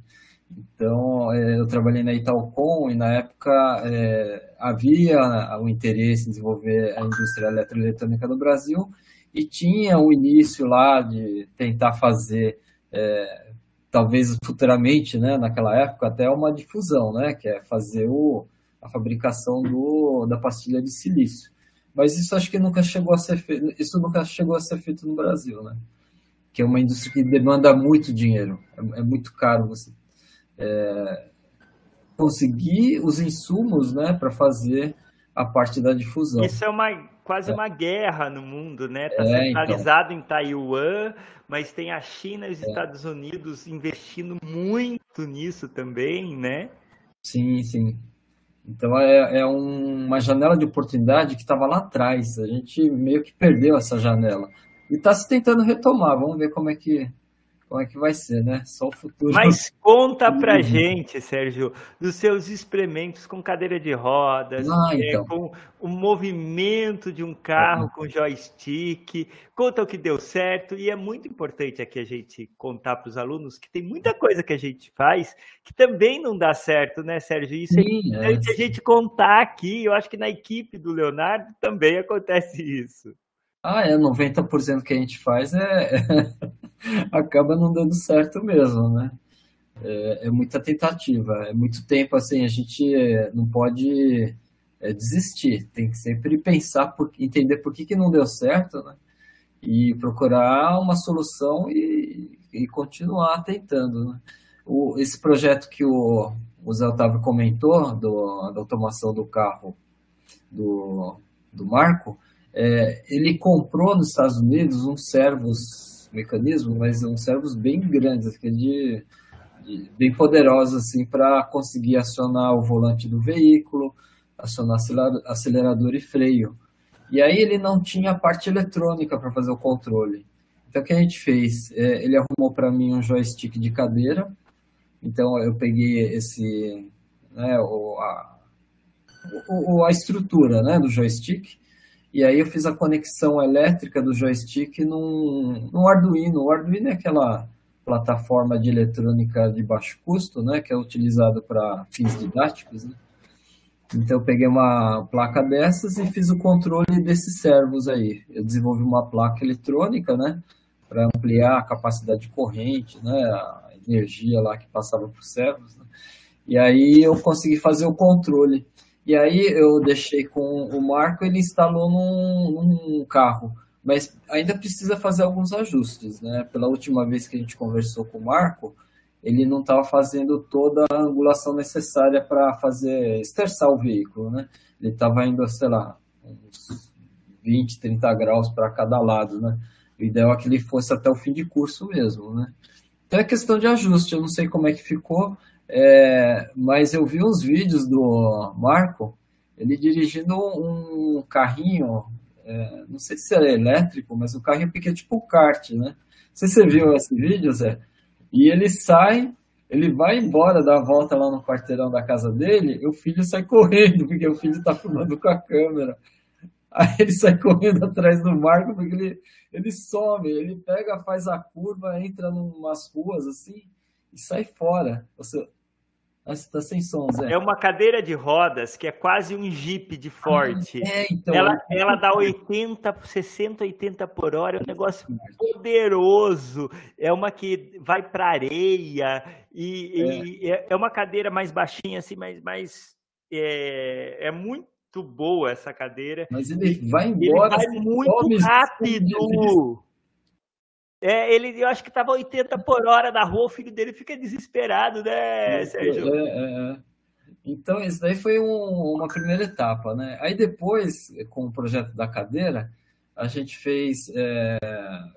Então, é, eu trabalhei na Italcom e na época é, havia o interesse em desenvolver a indústria eletroeletrônica no Brasil e tinha o início lá de tentar fazer, é, talvez futuramente, né, naquela época, até uma difusão, né, que é fazer o, a fabricação do, da pastilha de silício. Mas isso acho que nunca chegou a ser feito, isso nunca chegou a ser feito no Brasil, né? Que é uma indústria que demanda muito dinheiro, é, é muito caro você é, conseguir os insumos, né, para fazer a parte da difusão. Isso é uma quase é. uma guerra no mundo, né? Está é, centralizado então. em Taiwan, mas tem a China e os é. Estados Unidos investindo muito nisso também, né? Sim, sim. Então é, é um, uma janela de oportunidade que estava lá atrás. A gente meio que perdeu essa janela. E está se tentando retomar. Vamos ver como é que como é que vai ser, né? Só o futuro. Mas conta pra uhum. gente, Sérgio, dos seus experimentos com cadeira de rodas, ah, é, então. com o movimento de um carro uhum. com joystick. Conta o que deu certo. E é muito importante aqui a gente contar para os alunos que tem muita coisa que a gente faz que também não dá certo, né, Sérgio? Isso é Sim, é importante é. a gente contar aqui. Eu acho que na equipe do Leonardo também acontece isso. Ah, é, 90% que a gente faz é, acaba não dando certo mesmo, né? É, é, muita tentativa, é muito tempo assim, a gente é, não pode é, desistir, tem que sempre pensar, por, entender por que, que não deu certo, né? E procurar uma solução e, e continuar tentando, né? O, esse projeto que o, o Zé Otávio comentou, do, da automação do carro do, do Marco, é, ele comprou nos Estados Unidos uns servos, mecanismo, mas uns servos bem grandes, aquele de, de, bem poderosos assim para conseguir acionar o volante do veículo, acionar acelerador e freio. E aí ele não tinha a parte eletrônica para fazer o controle. Então o que a gente fez? É, ele arrumou para mim um joystick de cadeira. Então eu peguei esse, né, o, a, o, a estrutura né, do joystick e aí eu fiz a conexão elétrica do joystick num, num Arduino. O Arduino é aquela plataforma de eletrônica de baixo custo, né, que é utilizado para fins didáticos. Né? Então eu peguei uma placa dessas e fiz o controle desses servos aí. Eu desenvolvi uma placa eletrônica, né, para ampliar a capacidade de corrente, né, a energia lá que passava para os servos. Né? E aí eu consegui fazer o controle. E aí eu deixei com o Marco, ele instalou num, num carro, mas ainda precisa fazer alguns ajustes, né? Pela última vez que a gente conversou com o Marco, ele não estava fazendo toda a angulação necessária para fazer esterçar o veículo, né? Ele estava indo, sei lá, uns 20, 30 graus para cada lado, né? O ideal é que ele fosse até o fim de curso mesmo, né? Então é questão de ajuste, eu não sei como é que ficou, é, mas eu vi uns vídeos do Marco, ele dirigindo um carrinho, é, não sei se é elétrico, mas um carrinho pequeno, tipo kart, né? Não sei se você viu esse vídeo, Zé. E ele sai, ele vai embora, dá a volta lá no quarteirão da casa dele, e o filho sai correndo, porque o filho tá filmando com a câmera. Aí ele sai correndo atrás do Marco, porque ele, ele some, ele pega, faz a curva, entra em umas ruas assim e sai fora. Você, Está sem som, Zé. É uma cadeira de rodas que é quase um Jeep de forte. Ah, é, então, ela, ela dá 80, 60, 80 por hora. É um negócio poderoso. É uma que vai para areia. E é. e é. é. uma cadeira mais baixinha, assim, mas, mas é, é muito boa essa cadeira. Mas ele vai embora. Ele vai muito rápido. É, ele, eu acho que estava 80 por hora na rua, o filho dele fica desesperado, né, Sérgio? É, é, é. Então, isso daí foi um, uma primeira etapa, né? Aí depois, com o projeto da cadeira, a gente fez, é,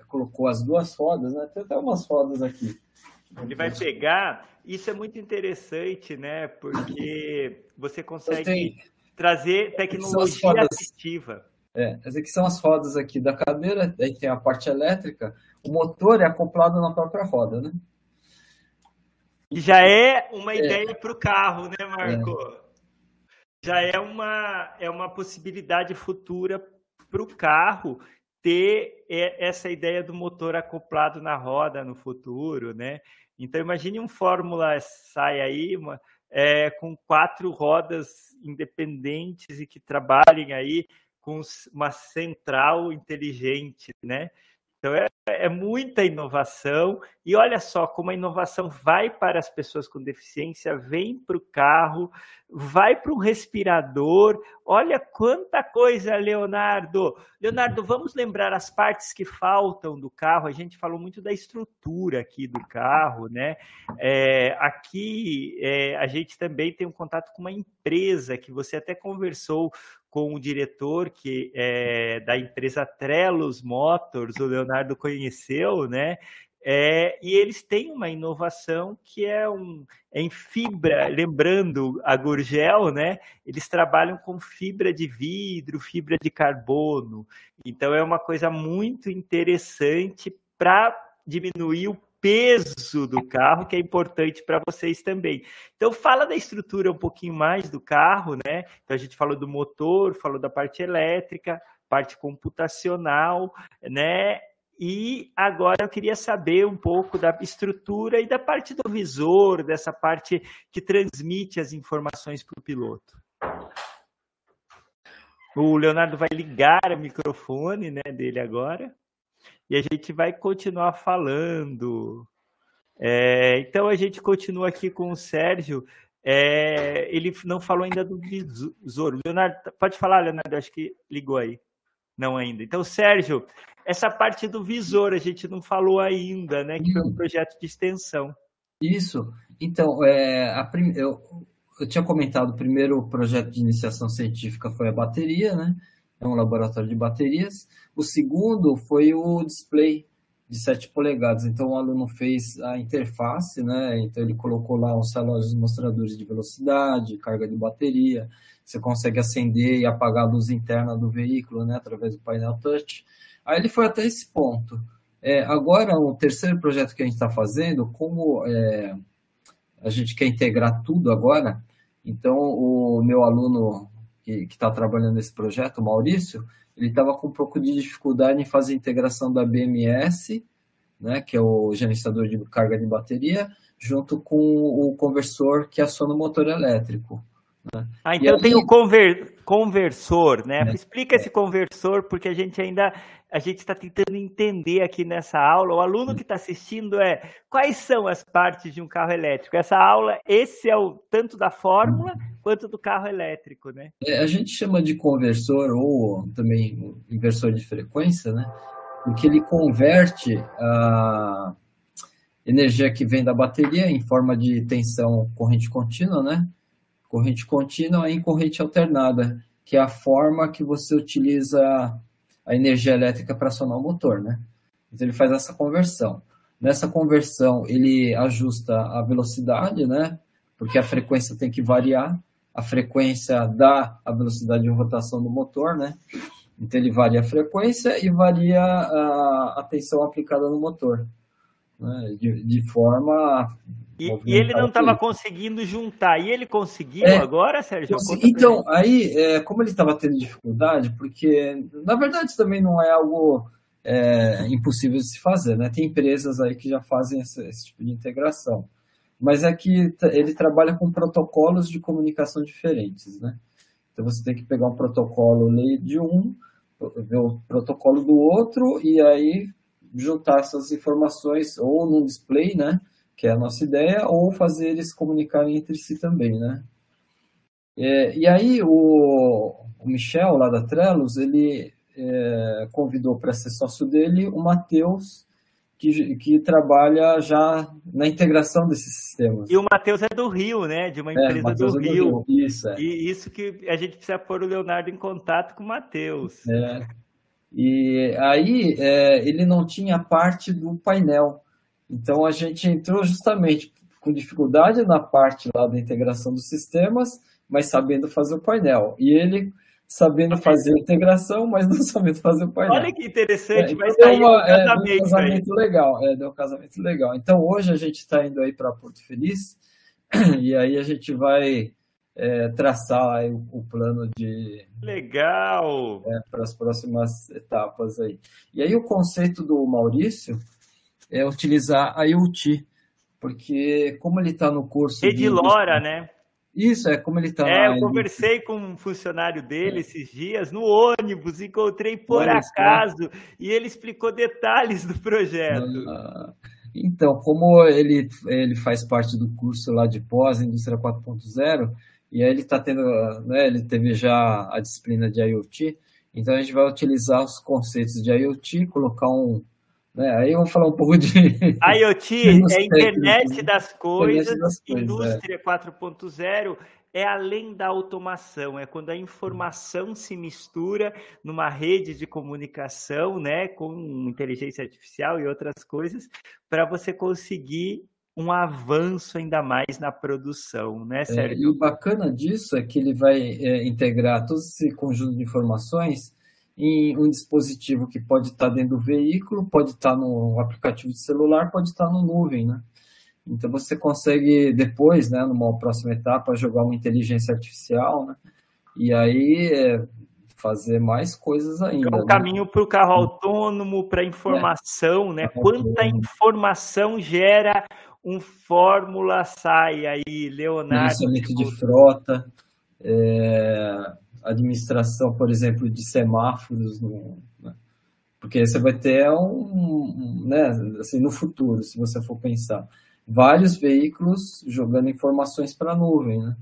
colocou as duas rodas, né? Tem até umas rodas aqui. Ele vai pegar, isso é muito interessante, né? Porque você consegue trazer tecnologia assistiva. É, essas aqui são as rodas aqui da cadeira, aí tem a parte elétrica, o motor é acoplado na própria roda, né? E já é uma é. ideia para o carro, né, Marco? É. Já é uma, é uma possibilidade futura para o carro ter essa ideia do motor acoplado na roda no futuro, né? Então imagine um Fórmula sai aí uma, é, com quatro rodas independentes e que trabalhem aí com uma central inteligente, né? Então é, é, muita inovação e olha só como a inovação vai para as pessoas com deficiência, vem para o carro, vai para o respirador. Olha quanta coisa, Leonardo. Leonardo, vamos lembrar as partes que faltam do carro. A gente falou muito da estrutura aqui do carro, né? É, aqui é, a gente também tem um contato com uma empresa que você até conversou com o diretor que é da empresa Trelos Motors, o Leonardo conheceu, né? É, e eles têm uma inovação que é, um, é em fibra, lembrando a Gurgel, né? Eles trabalham com fibra de vidro, fibra de carbono. Então é uma coisa muito interessante para diminuir o peso do carro, que é importante para vocês também. Então, fala da estrutura um pouquinho mais do carro, né? Então, a gente falou do motor, falou da parte elétrica, parte computacional, né? E agora eu queria saber um pouco da estrutura e da parte do visor, dessa parte que transmite as informações para o piloto. O Leonardo vai ligar o microfone né, dele agora e a gente vai continuar falando. É, então a gente continua aqui com o Sérgio. É, ele não falou ainda do visor. Leonardo, pode falar, Leonardo? Acho que ligou aí. Não ainda. Então, Sérgio, essa parte do visor a gente não falou ainda, né? Que foi um projeto de extensão. Isso. Então, é, prim... eu, eu tinha comentado o primeiro projeto de iniciação científica foi a bateria, né? É um laboratório de baterias. O segundo foi o display de 7 polegadas. Então, o aluno fez a interface, né? Então, ele colocou lá os relógios mostradores de velocidade, carga de bateria. Você consegue acender e apagar a luz interna do veículo, né? Através do painel touch. Aí, ele foi até esse ponto. É, agora, o terceiro projeto que a gente está fazendo, como é, a gente quer integrar tudo agora, então o meu aluno que está trabalhando nesse projeto, o Maurício, ele estava com um pouco de dificuldade em fazer a integração da BMS, né, que é o gerenciador de carga de bateria, junto com o conversor que aciona o motor elétrico. Né? Ah, então aí... tem o conver... conversor, né? É, Explica é. esse conversor, porque a gente ainda a gente está tentando entender aqui nessa aula. O aluno que está assistindo é quais são as partes de um carro elétrico. Essa aula, esse é o tanto da fórmula quanto do carro elétrico, né? É, a gente chama de conversor ou também inversor de frequência, né? Porque ele converte a energia que vem da bateria em forma de tensão corrente contínua, né? Corrente contínua em corrente alternada, que é a forma que você utiliza a energia elétrica para acionar o motor, né? Então ele faz essa conversão. Nessa conversão ele ajusta a velocidade, né? Porque a frequência tem que variar. A frequência dá a velocidade de rotação do motor, né? Então ele varia a frequência e varia a, a tensão aplicada no motor, né? de, de forma e, e, ele não estava conseguindo juntar. E ele conseguiu é, agora, Sérgio? Então, aí, é, como ele estava tendo dificuldade, porque na verdade também não é algo é, impossível de se fazer, né? Tem empresas aí que já fazem esse, esse tipo de integração. Mas é que ele trabalha com protocolos de comunicação diferentes, né? Então você tem que pegar um protocolo de um, ver o protocolo do outro e aí juntar essas informações ou num display, né? que é a nossa ideia, ou fazer eles comunicarem entre si também, né? É, e aí o, o, Michel, lá da Trelos, ele é, convidou para ser sócio dele o Matheus, que, que trabalha já na integração desses sistemas. E o Matheus é do Rio, né? De uma é, empresa é, do, Rio. do, Rio. Isso, é. E isso que a gente precisa pôr o Leonardo em contato com o Matheus. É. E aí é, ele não tinha parte do painel. Então a gente entrou justamente com dificuldade na parte lá da integração dos sistemas, mas sabendo fazer o painel. E ele sabendo fazer a integração, mas não sabendo fazer o painel. Olha que interessante, é, vai sair uma, um casamento, é, um casamento legal. É, deu um casamento legal. Então hoje a gente está indo aí para Porto Feliz e aí a gente vai é, traçar o, o, plano de legal é, para as próximas etapas aí. E aí o conceito do Maurício é utilizar a IoT, porque como ele está no curso Edilora, de... né? Isso, é como ele está. É, eu conversei com um funcionário dele é. esses dias no ônibus, encontrei por Olha acaso, isso. e ele explicou detalhes do projeto. Ah, então, como ele, ele faz parte do curso lá de pós, Indústria 4.0, e aí ele está tendo, né, ele teve já a disciplina de IoT, então a gente vai utilizar os conceitos de IoT, colocar um, né, aí vamos falar um pouco de. IoT é internet das coisas, internet das coisas indústria é. 4.0 é além da automação, é quando a informação se mistura numa rede de comunicação, né, com inteligência artificial e outras coisas, para você conseguir um avanço ainda mais na produção, né, Sérgio? É, e o bacana disso é que ele vai é, integrar todo esse conjunto de informações em um dispositivo que pode estar dentro do veículo, pode estar no aplicativo de celular, pode estar no nuvem, né? Então você consegue depois, né, numa próxima etapa, jogar uma inteligência artificial, né? E aí é, fazer mais coisas ainda. É um né? caminho para o carro autônomo, para informação, é, né? Quanta informação gera um fórmula sai aí, Leonardo. Gerenciamento de frota, é, administração, por exemplo, de semáforos, no, né? porque você vai ter um, né, assim, no futuro, se você for pensar, vários veículos jogando informações para a nuvem, né?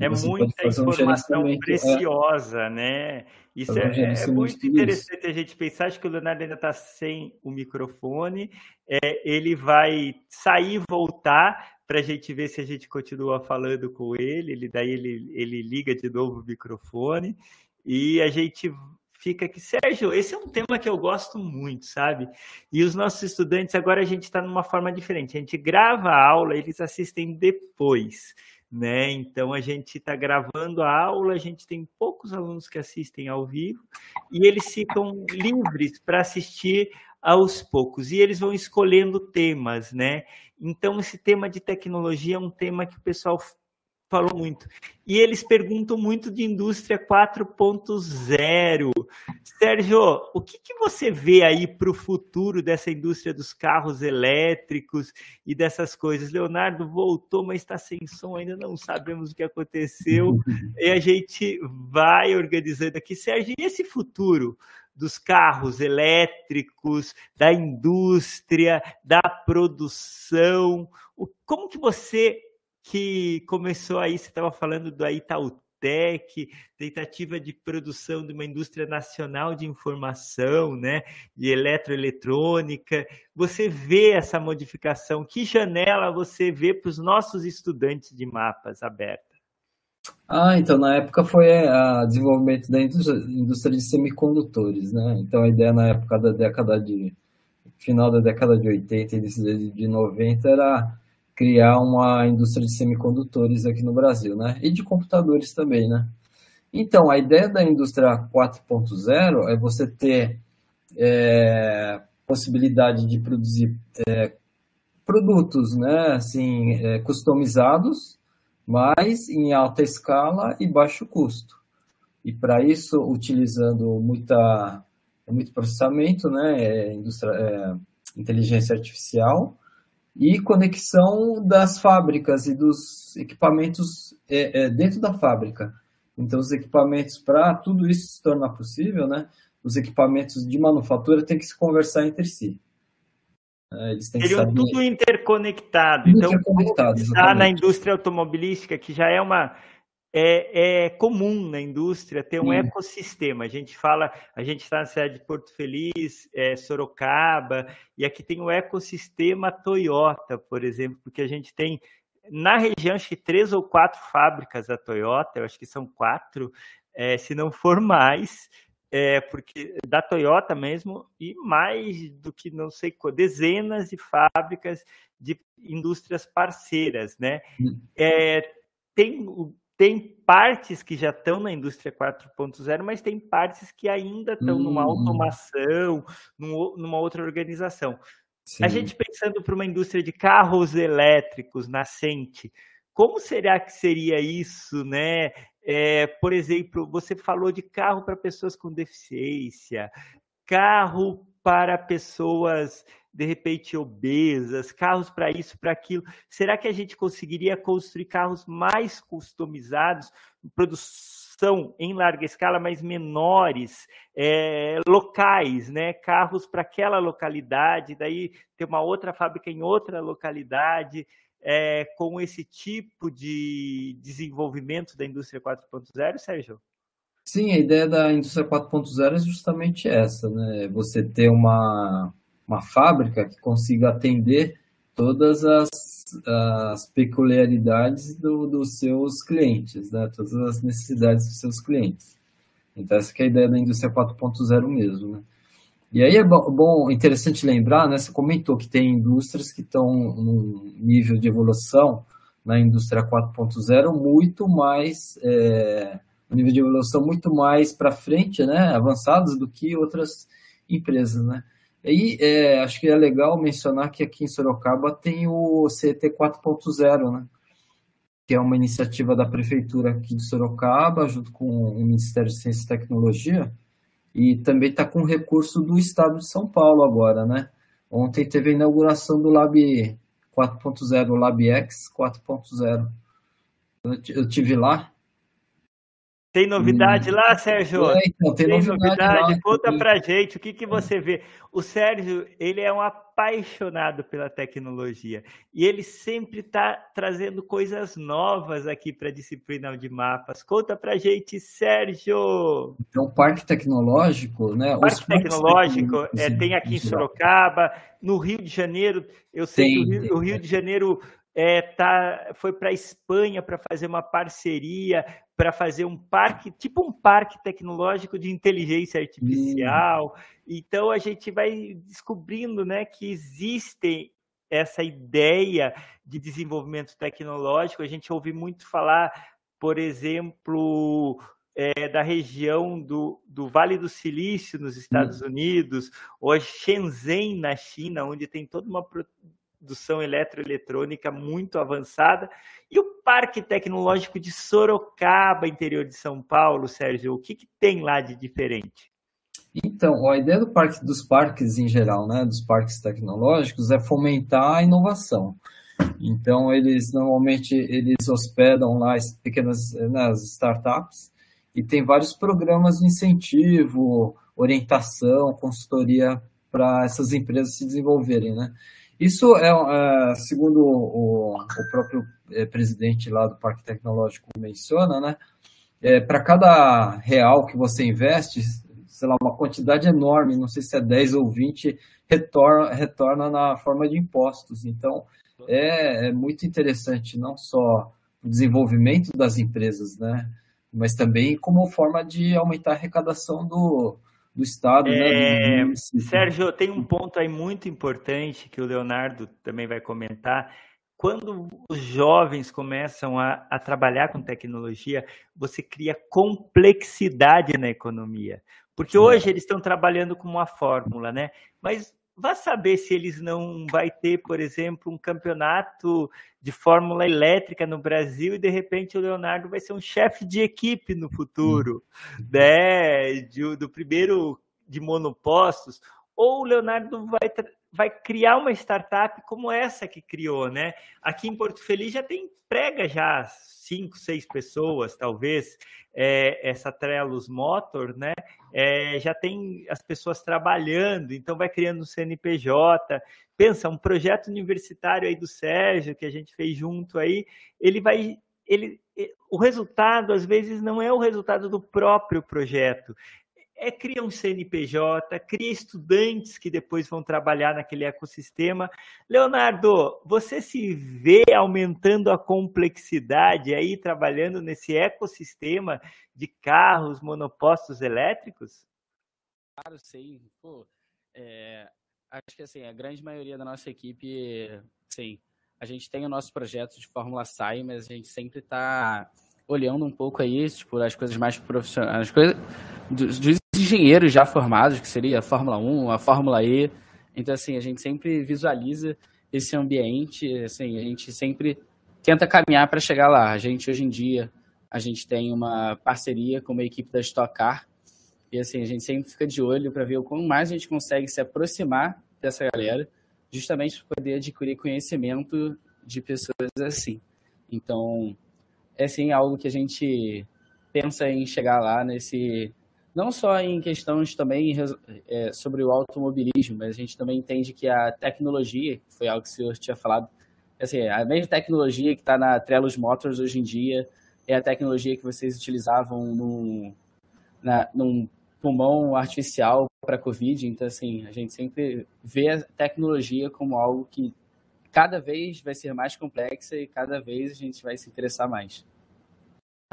É muita informação um preciosa, é, né? Isso um é, é, muito interessante isso. a gente pensar. Acho que o Leonardo ainda está sem o microfone. É, ele vai sair e voltar para a gente ver se a gente continua falando com ele. ele daí ele, ele liga de novo o microfone e a gente fica aqui. Sérgio, esse é um tema que eu gosto muito, sabe? E os nossos estudantes, agora a gente está numa forma diferente. A gente grava a aula, eles assistem depois né? Então a gente está gravando a aula, a gente tem poucos alunos que assistem ao vivo e eles ficam livres para assistir aos poucos e eles vão escolhendo temas, né? Então esse tema de tecnologia é um tema que o pessoal falou muito. E eles perguntam muito de indústria 4.0. Sérgio, o que, que você vê aí para o futuro dessa indústria dos carros elétricos e dessas coisas? Leonardo voltou, mas está sem som, ainda não sabemos o que aconteceu. e a gente vai organizando aqui. Sérgio, e esse futuro? Dos carros elétricos, da indústria, da produção. Como que você que começou aí, você estava falando da Itautec, tentativa de produção de uma indústria nacional de informação, né, de eletroeletrônica. Você vê essa modificação? Que janela você vê para os nossos estudantes de mapas aberta? Ah, então na época foi o desenvolvimento da indústria, indústria de semicondutores, né? Então a ideia na época da década de final da década de 80 e de 90 era criar uma indústria de semicondutores aqui no Brasil, né? E de computadores também, né? Então, a ideia da indústria 4.0 é você ter é, possibilidade de produzir é, produtos, né? Assim, é, customizados, mas em alta escala e baixo custo. E para isso, utilizando muita, muito processamento, né? É, é, inteligência artificial, e conexão das fábricas e dos equipamentos é, é, dentro da fábrica. Então, os equipamentos, para tudo isso se tornar possível, né, os equipamentos de manufatura têm que se conversar entre si. É, eles têm Seriam tudo interconectado. Tudo então, interconectado, está na indústria automobilística, que já é uma é, é, comum na indústria ter um Sim. ecossistema. A gente fala, a gente está na cidade de Porto Feliz, é, Sorocaba, e aqui tem o ecossistema Toyota, por exemplo, porque a gente tem na região acho que três ou quatro fábricas da Toyota, eu acho que são quatro, é, se não for mais, é, porque da Toyota mesmo, e mais do que não sei, dezenas de fábricas de indústrias parceiras, né? Hum. É, tem tem partes que já estão na indústria 4.0, mas tem partes que ainda estão numa hum. automação, numa outra organização. Sim. A gente pensando para uma indústria de carros elétricos nascente, Como será que seria isso, né? É, por exemplo, você falou de carro para pessoas com deficiência, carro para pessoas de repente obesas, carros para isso, para aquilo. Será que a gente conseguiria construir carros mais customizados, produção em larga escala, mas menores, é, locais, né? Carros para aquela localidade, daí ter uma outra fábrica em outra localidade. É, com esse tipo de desenvolvimento da indústria 4.0, Sérgio? Sim, a ideia da indústria 4.0 é justamente essa, né? Você ter uma, uma fábrica que consiga atender todas as, as peculiaridades do, dos seus clientes, né? Todas as necessidades dos seus clientes. Então essa é a ideia da indústria 4.0 mesmo, né? E aí é bom, interessante lembrar, né? Você comentou que tem indústrias que estão num nível de evolução na indústria 4.0 muito mais é, um nível de evolução muito mais para frente, né, avançados do que outras empresas, né. E é, acho que é legal mencionar que aqui em Sorocaba tem o CET 4.0, né, que é uma iniciativa da prefeitura aqui de Sorocaba, junto com o Ministério de Ciência e Tecnologia, e também está com recurso do Estado de São Paulo agora, né. Ontem teve a inauguração do Lab 4.0, o LabX 4.0. Eu tive lá, tem novidade hum. lá, Sérgio? É, então, tem, tem novidade. novidade? Lá, Conta para pra gente o que, que você vê. O Sérgio, ele é um apaixonado pela tecnologia e ele sempre está trazendo coisas novas aqui para a disciplina de mapas. Conta pra gente, Sérgio. Então, Parque Tecnológico, né? O Parque Tecnológico é, tem aqui em Sorocaba, no Rio de Janeiro. Eu sei tem, que o Rio, o Rio de Janeiro é, tá, foi para a Espanha para fazer uma parceria para fazer um parque, tipo um parque tecnológico de inteligência artificial. Hum. Então a gente vai descobrindo né, que existe essa ideia de desenvolvimento tecnológico. A gente ouve muito falar, por exemplo, é, da região do, do Vale do Silício nos Estados hum. Unidos, ou Shenzhen na China, onde tem toda uma produção eletroeletrônica muito avançada. E o Parque Tecnológico de Sorocaba, interior de São Paulo, Sérgio, o que, que tem lá de diferente? Então, a ideia do parque, dos parques em geral, né, dos parques tecnológicos, é fomentar a inovação. Então, eles normalmente eles hospedam lá as pequenas né, as startups e tem vários programas de incentivo, orientação, consultoria para essas empresas se desenvolverem, né? Isso é, é segundo o, o próprio é, presidente lá do Parque Tecnológico menciona, né? É, para cada real que você investe, sei lá, uma quantidade enorme, não sei se é 10 ou 20, retorna, retorna na forma de impostos. Então, é, é muito interessante, não só o desenvolvimento das empresas, né? Mas também como forma de aumentar a arrecadação do, do Estado. Né, é, né, Sérgio, tem um ponto aí muito importante que o Leonardo também vai comentar. Quando os jovens começam a, a trabalhar com tecnologia, você cria complexidade na economia. Porque hoje eles estão trabalhando com uma fórmula, né? Mas Vá saber se eles não vai ter, por exemplo, um campeonato de Fórmula Elétrica no Brasil e de repente o Leonardo vai ser um chefe de equipe no futuro, né? De, do primeiro de monopostos, ou o Leonardo vai, vai criar uma startup como essa que criou, né? Aqui em Porto Feliz já tem prega já cinco, seis pessoas, talvez, é, essa Trellos Motor, né? É, já tem as pessoas trabalhando, então vai criando um CNPJ. Pensa, um projeto universitário aí do Sérgio, que a gente fez junto aí, ele vai. Ele, o resultado, às vezes, não é o resultado do próprio projeto, é cria um CNPJ, cria estudantes que depois vão trabalhar naquele ecossistema. Leonardo, você se vê aumentando a complexidade aí, trabalhando nesse ecossistema de carros monopostos elétricos? Claro, sim. Pô, é, acho que assim, a grande maioria da nossa equipe, sim, a gente tem o nosso projeto de Fórmula SAI, mas a gente sempre está olhando um pouco aí, tipo, as coisas mais profissionais, as coisas dos, dos engenheiros já formados, que seria a Fórmula 1, a Fórmula E. Então, assim, a gente sempre visualiza esse ambiente, assim, a gente sempre tenta caminhar para chegar lá. A gente, hoje em dia, a gente tem uma parceria com uma equipe da Stock Car, e assim, a gente sempre fica de olho para ver o quanto mais a gente consegue se aproximar dessa galera, justamente para poder adquirir conhecimento de pessoas assim. Então, é sim algo que a gente pensa em chegar lá nesse não só em questões também é, sobre o automobilismo, mas a gente também entende que a tecnologia, que foi algo que o senhor tinha falado, assim, a mesma tecnologia que está na Trellos Motors hoje em dia é a tecnologia que vocês utilizavam num, na, num pulmão artificial para a Covid. Então, assim, a gente sempre vê a tecnologia como algo que cada vez vai ser mais complexa e cada vez a gente vai se interessar mais.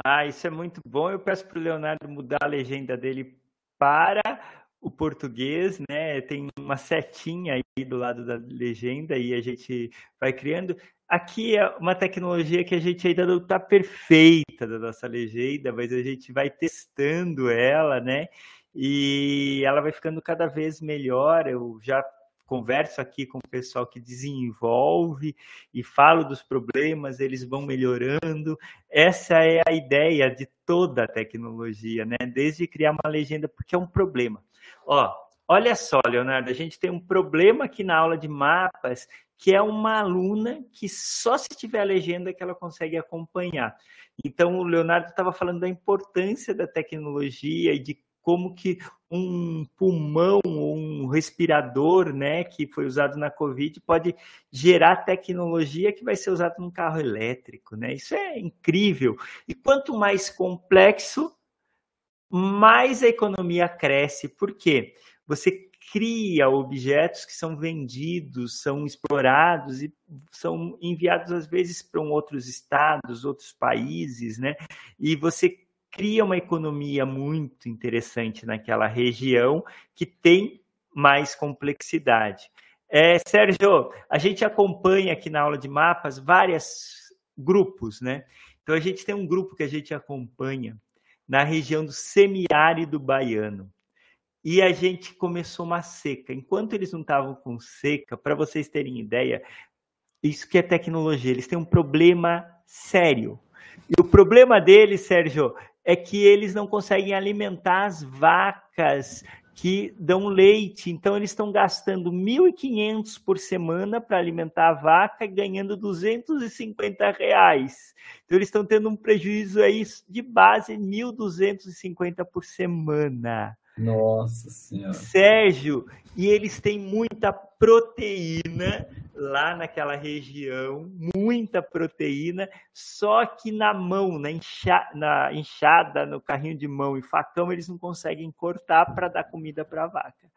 Ah, isso é muito bom. Eu peço para o Leonardo mudar a legenda dele para o português, né? Tem uma setinha aí do lado da legenda e a gente vai criando. Aqui é uma tecnologia que a gente ainda não está perfeita da nossa legenda, mas a gente vai testando ela, né? E ela vai ficando cada vez melhor. Eu já converso aqui com o pessoal que desenvolve e falo dos problemas, eles vão melhorando. Essa é a ideia de toda a tecnologia, né? Desde criar uma legenda, porque é um problema. Ó, olha só, Leonardo, a gente tem um problema aqui na aula de mapas, que é uma aluna que só se tiver a legenda que ela consegue acompanhar. Então, o Leonardo estava falando da importância da tecnologia e de como que um pulmão ou um respirador, né, que foi usado na Covid, pode gerar tecnologia que vai ser usada num carro elétrico, né? Isso é incrível. E quanto mais complexo, mais a economia cresce. Por quê? Você cria objetos que são vendidos, são explorados e são enviados às vezes para outros estados, outros países, né? E você cria uma economia muito interessante naquela região que tem mais complexidade. É, Sérgio, a gente acompanha aqui na aula de mapas vários grupos, né? Então a gente tem um grupo que a gente acompanha na região do semiárido baiano. E a gente começou uma seca. Enquanto eles não estavam com seca, para vocês terem ideia, isso que é tecnologia, eles têm um problema sério. E o problema deles, Sérgio, é que eles não conseguem alimentar as vacas que dão leite. Então, eles estão gastando 1.500 por semana para alimentar a vaca e ganhando 250 reais. Então, eles estão tendo um prejuízo aí de base 1.250 por semana. Nossa Senhora. Sérgio, e eles têm muita proteína lá naquela região, muita proteína, só que na mão, na, enxa, na enxada, no carrinho de mão e facão, eles não conseguem cortar para dar comida para a vaca.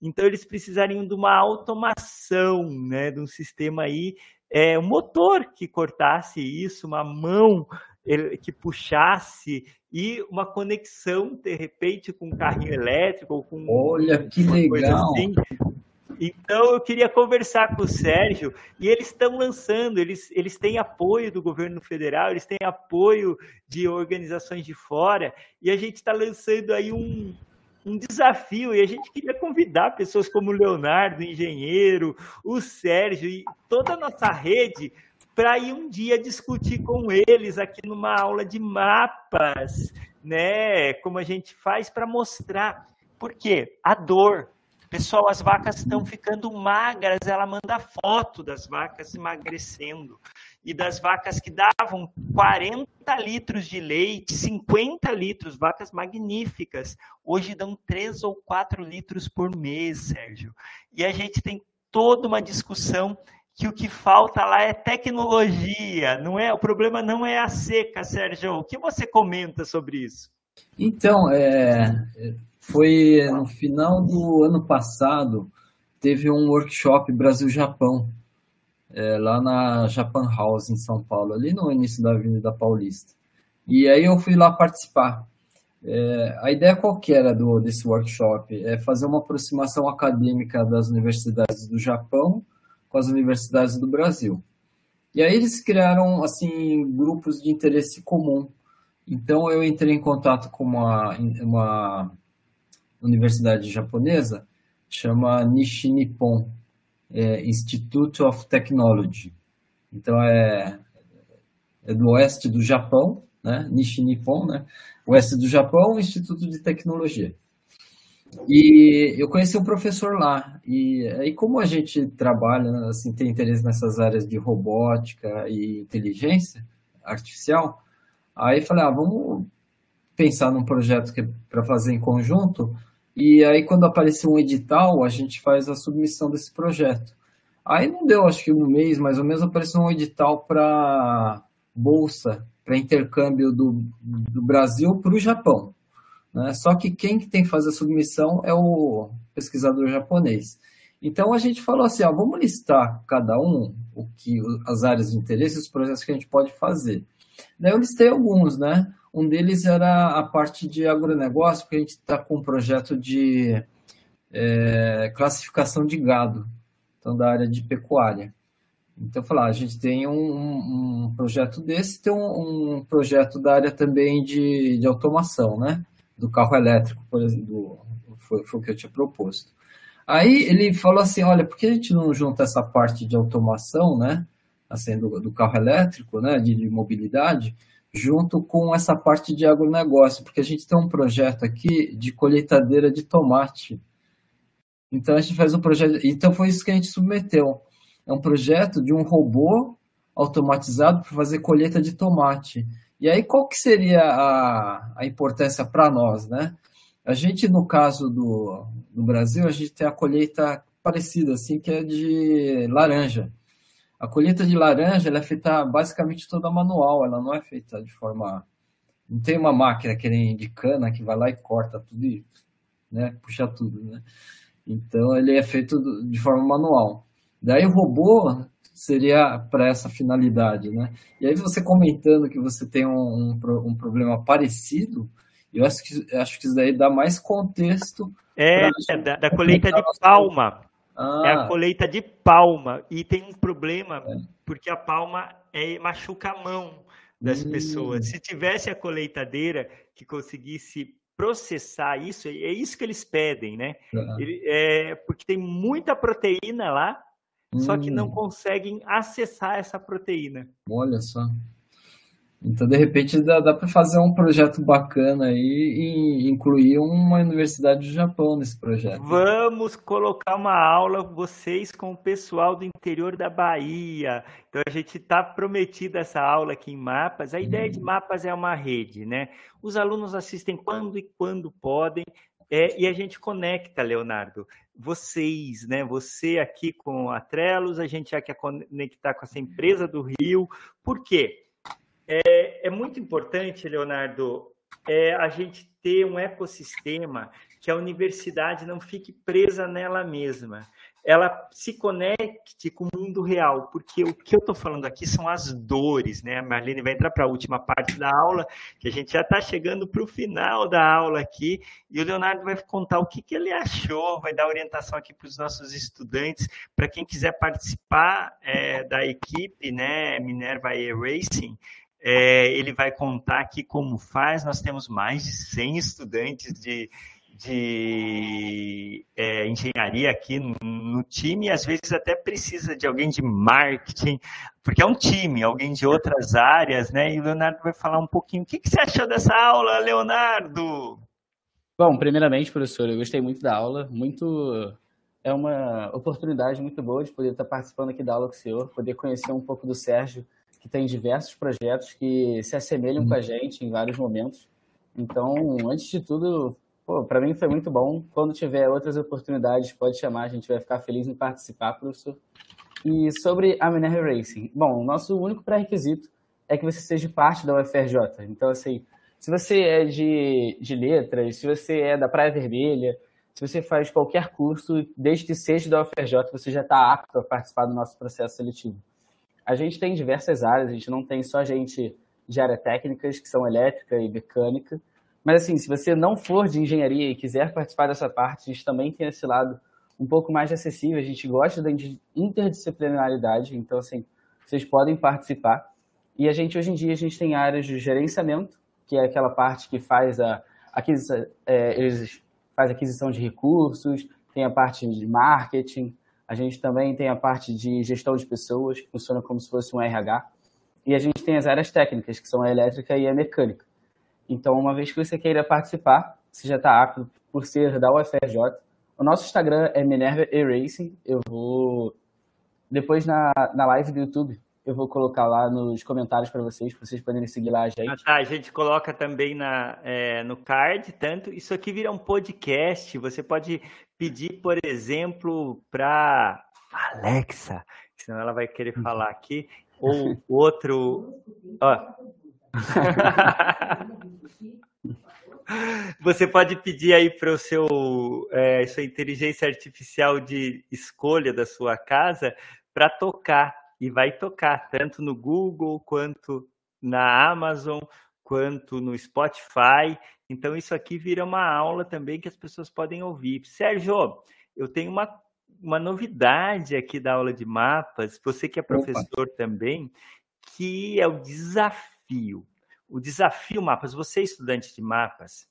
Então, eles precisariam de uma automação, né, de um sistema aí, é, um motor que cortasse isso, uma mão que puxasse e uma conexão, de repente, com um carrinho elétrico ou com Olha que legal! Assim. Então eu queria conversar com o Sérgio e eles estão lançando, eles, eles têm apoio do governo federal, eles têm apoio de organizações de fora e a gente está lançando aí um, um desafio e a gente queria convidar pessoas como o Leonardo, o engenheiro, o Sérgio e toda a nossa rede para ir um dia discutir com eles aqui numa aula de mapas, né? Como a gente faz para mostrar. Por quê? A dor. Pessoal, as vacas estão ficando magras, ela manda foto das vacas emagrecendo. E das vacas que davam 40 litros de leite, 50 litros, vacas magníficas, hoje dão 3 ou 4 litros por mês, Sérgio. E a gente tem toda uma discussão que o que falta lá é tecnologia, não é? O problema não é a seca, Sérgio. O que você comenta sobre isso? Então, é, foi no final do ano passado, teve um workshop Brasil-Japão, é, lá na Japan House, em São Paulo, ali no início da Avenida Paulista. E aí eu fui lá participar. É, a ideia qual era do, desse workshop? É fazer uma aproximação acadêmica das universidades do Japão com as universidades do Brasil. E aí eles criaram assim grupos de interesse comum. Então eu entrei em contato com uma, uma universidade japonesa, chama Nishi Nippon é, Institute of Technology. Então é é do oeste do Japão, né? Nishi Nippon, né? Oeste do Japão, Instituto de Tecnologia. E eu conheci um professor lá. E aí, como a gente trabalha, assim, tem interesse nessas áreas de robótica e inteligência artificial, aí falei, ah, vamos pensar num projeto que é para fazer em conjunto. E aí, quando apareceu um edital, a gente faz a submissão desse projeto. Aí não deu, acho que um mês mais ou menos, apareceu um edital para bolsa, para intercâmbio do, do Brasil para o Japão. Né? Só que quem tem que fazer a submissão é o pesquisador japonês. Então a gente falou assim, ó, vamos listar cada um o que as áreas de interesse, os projetos que a gente pode fazer. Daí eu listei alguns, né? Um deles era a parte de agronegócio, porque a gente está com um projeto de é, classificação de gado, então da área de pecuária. Então, falar, ah, a gente tem um, um, projeto desse, tem um, um, projeto da área também de, de automação, né? Do carro elétrico, por exemplo, foi, foi o que eu tinha proposto. Aí ele falou assim, olha, por que a gente não junta essa parte de automação, né? Assim, do, do carro elétrico, né? De, de mobilidade, junto com essa parte de agronegócio, porque a gente tem um projeto aqui de colheitadeira de tomate. Então a gente faz um projeto. Então foi isso que a gente submeteu. É um projeto de um robô automatizado para fazer colheita de tomate. E aí qual que seria a, a importância para nós, né? A gente, no caso do, do Brasil, a gente tem a colheita parecida, assim, que é de laranja. A colheita de laranja ela é feita basicamente toda manual, ela não é feita de forma. Não tem uma máquina que nem de cana que vai lá e corta tudo e né, puxa tudo. Né? Então ele é feito de forma manual. Daí o robô seria para essa finalidade. Né? E aí você comentando que você tem um, um, um problema parecido, eu acho que, acho que isso daí dá mais contexto. É, da, da colheita de palma. Ah. É a colheita de palma. E tem um problema, é. porque a palma é, machuca a mão das hum. pessoas. Se tivesse a colheitadeira que conseguisse processar isso, é isso que eles pedem, né? Ele, é, porque tem muita proteína lá, hum. só que não hum. conseguem acessar essa proteína. Olha só. Então, de repente, dá, dá para fazer um projeto bacana aí e incluir uma universidade do Japão nesse projeto. Vamos colocar uma aula, vocês com o pessoal do interior da Bahia. Então, a gente está prometido essa aula aqui em Mapas. A ideia de hum. Mapas é uma rede, né? Os alunos assistem quando e quando podem. É, e a gente conecta, Leonardo, vocês, né? Você aqui com a Trelos, a gente já quer conectar com essa empresa do Rio. Por quê? É, é muito importante, Leonardo, é, a gente ter um ecossistema que a universidade não fique presa nela mesma. Ela se conecte com o mundo real, porque o que eu estou falando aqui são as dores, né? A Marlene vai entrar para a última parte da aula, que a gente já está chegando para o final da aula aqui, e o Leonardo vai contar o que, que ele achou, vai dar orientação aqui para os nossos estudantes, para quem quiser participar é, da equipe, né? Minerva e Racing, é, ele vai contar aqui como faz. Nós temos mais de 100 estudantes de, de é, engenharia aqui no, no, time, e às vezes até precisa de alguém de marketing, porque é um time, alguém de outras áreas, né? E o Leonardo vai falar um pouquinho. O que, que você achou dessa aula, Leonardo? Bom, primeiramente, professor, eu gostei muito da aula, muito é uma oportunidade muito boa de poder estar participando aqui da aula com o senhor, poder conhecer um pouco do Sérgio que tem diversos projetos que se assemelham uhum. com a gente em vários momentos. Então, antes de tudo, para mim foi muito bom. Quando tiver outras oportunidades, pode chamar, a gente vai ficar feliz em participar, professor. E sobre a Minerva Racing, bom, nosso único pré-requisito é que você seja parte da UFRJ. Então, assim, se você é de, de letras, se você é da Praia Vermelha, se você faz qualquer curso, desde que seja da UFRJ, você já está apto a participar do nosso processo seletivo a gente tem diversas áreas, a gente não tem só gente de área técnicas, que são elétrica e mecânica. Mas, assim, se você não for de engenharia e quiser participar dessa parte, a gente também tem esse lado um pouco mais acessível. A gente gosta da interdisciplinaridade, então, assim, vocês podem participar. E a gente, hoje em dia, a gente tem áreas de gerenciamento, que é aquela parte que faz a aquisição, é, faz aquisição de recursos, tem a parte de marketing, a gente também tem a parte de gestão de pessoas, que funciona como se fosse um RH. e a gente tem as áreas técnicas, que são a elétrica e a mecânica. Então, uma vez que você queira participar, você já está apto por ser da UFRJ. O nosso Instagram é Minerva E-Racing. Eu vou, depois na, na live do YouTube, eu vou colocar lá nos comentários para vocês, para vocês poderem seguir lá a gente. Ah, tá, a gente coloca também na, é, no card, tanto isso aqui vira um podcast. Você pode pedir, por exemplo, para Alexa, senão ela vai querer falar aqui, ou outro. Ó. Você pode pedir aí para o seu é, sua inteligência artificial de escolha da sua casa para tocar e vai tocar tanto no Google quanto na Amazon quanto no Spotify. Então isso aqui vira uma aula também que as pessoas podem ouvir. Sérgio, eu tenho uma, uma novidade aqui da aula de mapas, você que é professor Opa. também, que é o desafio. O desafio mapas, você estudante de mapas,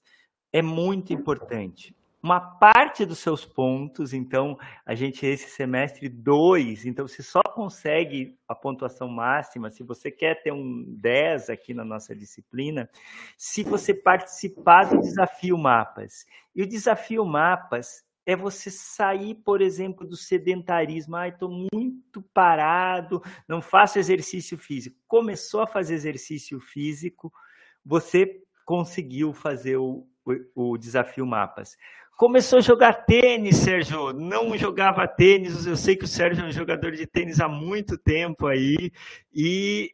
é muito importante uma parte dos seus pontos, então a gente esse semestre dois, então você só consegue a pontuação máxima se você quer ter um 10 aqui na nossa disciplina, se você participar do desafio mapas. E o desafio mapas é você sair, por exemplo, do sedentarismo. Ah, estou muito parado, não faço exercício físico. Começou a fazer exercício físico, você conseguiu fazer o, o, o desafio mapas. Começou a jogar tênis, Sérgio. Não jogava tênis. Eu sei que o Sérgio é um jogador de tênis há muito tempo aí. E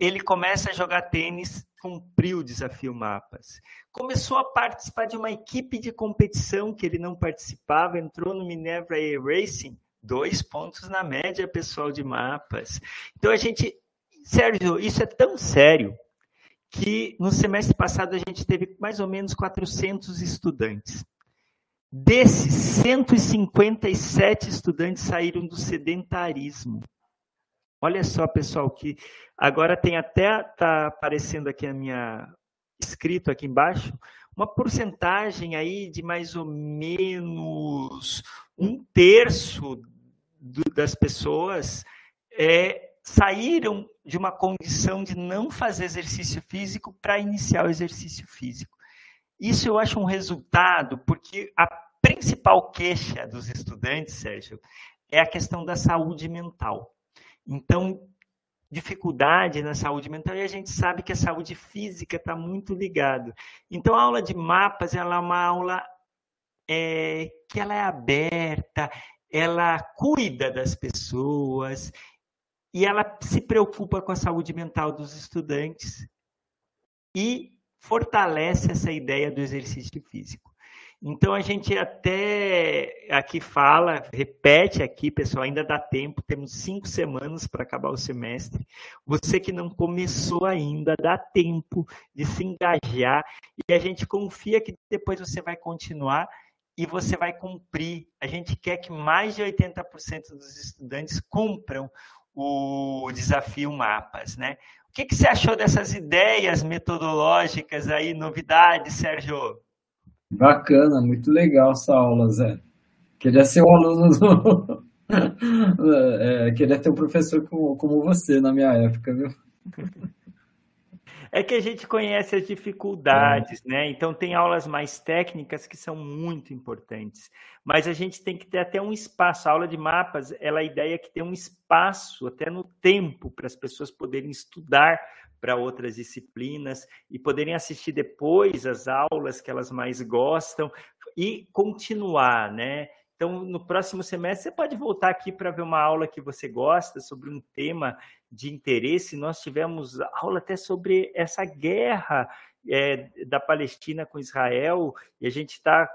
ele começa a jogar tênis, cumpriu o desafio Mapas. Começou a participar de uma equipe de competição que ele não participava, entrou no Minerva Air Racing, dois pontos na média, pessoal de mapas. Então a gente, Sérgio, isso é tão sério que no semestre passado a gente teve mais ou menos 400 estudantes. Desses, 157 estudantes saíram do sedentarismo. Olha só, pessoal, que agora tem até tá aparecendo aqui a minha escrito aqui embaixo, uma porcentagem aí de mais ou menos um terço do, das pessoas é, saíram de uma condição de não fazer exercício físico para iniciar o exercício físico. Isso eu acho um resultado, porque a principal queixa dos estudantes, Sérgio, é a questão da saúde mental. Então, dificuldade na saúde mental e a gente sabe que a saúde física está muito ligado. Então, a aula de mapas ela é uma aula é, que ela é aberta, ela cuida das pessoas e ela se preocupa com a saúde mental dos estudantes e fortalece essa ideia do exercício físico. Então a gente até aqui fala, repete aqui, pessoal, ainda dá tempo, temos cinco semanas para acabar o semestre. Você que não começou ainda, dá tempo de se engajar e a gente confia que depois você vai continuar e você vai cumprir. A gente quer que mais de 80% dos estudantes cumpram o desafio Mapas, né? O que, que você achou dessas ideias metodológicas aí, novidades, Sérgio? Bacana, muito legal essa aula, Zé. Queria ser um aluno do... é, queria ter um professor como, como você na minha época, viu? É que a gente conhece as dificuldades, é. né? Então tem aulas mais técnicas que são muito importantes, mas a gente tem que ter até um espaço. A aula de mapas, ela a ideia é que tem um espaço até no tempo para as pessoas poderem estudar para outras disciplinas e poderem assistir depois as aulas que elas mais gostam e continuar, né? Então, no próximo semestre, você pode voltar aqui para ver uma aula que você gosta sobre um tema de interesse. Nós tivemos aula até sobre essa guerra é, da Palestina com Israel e a gente está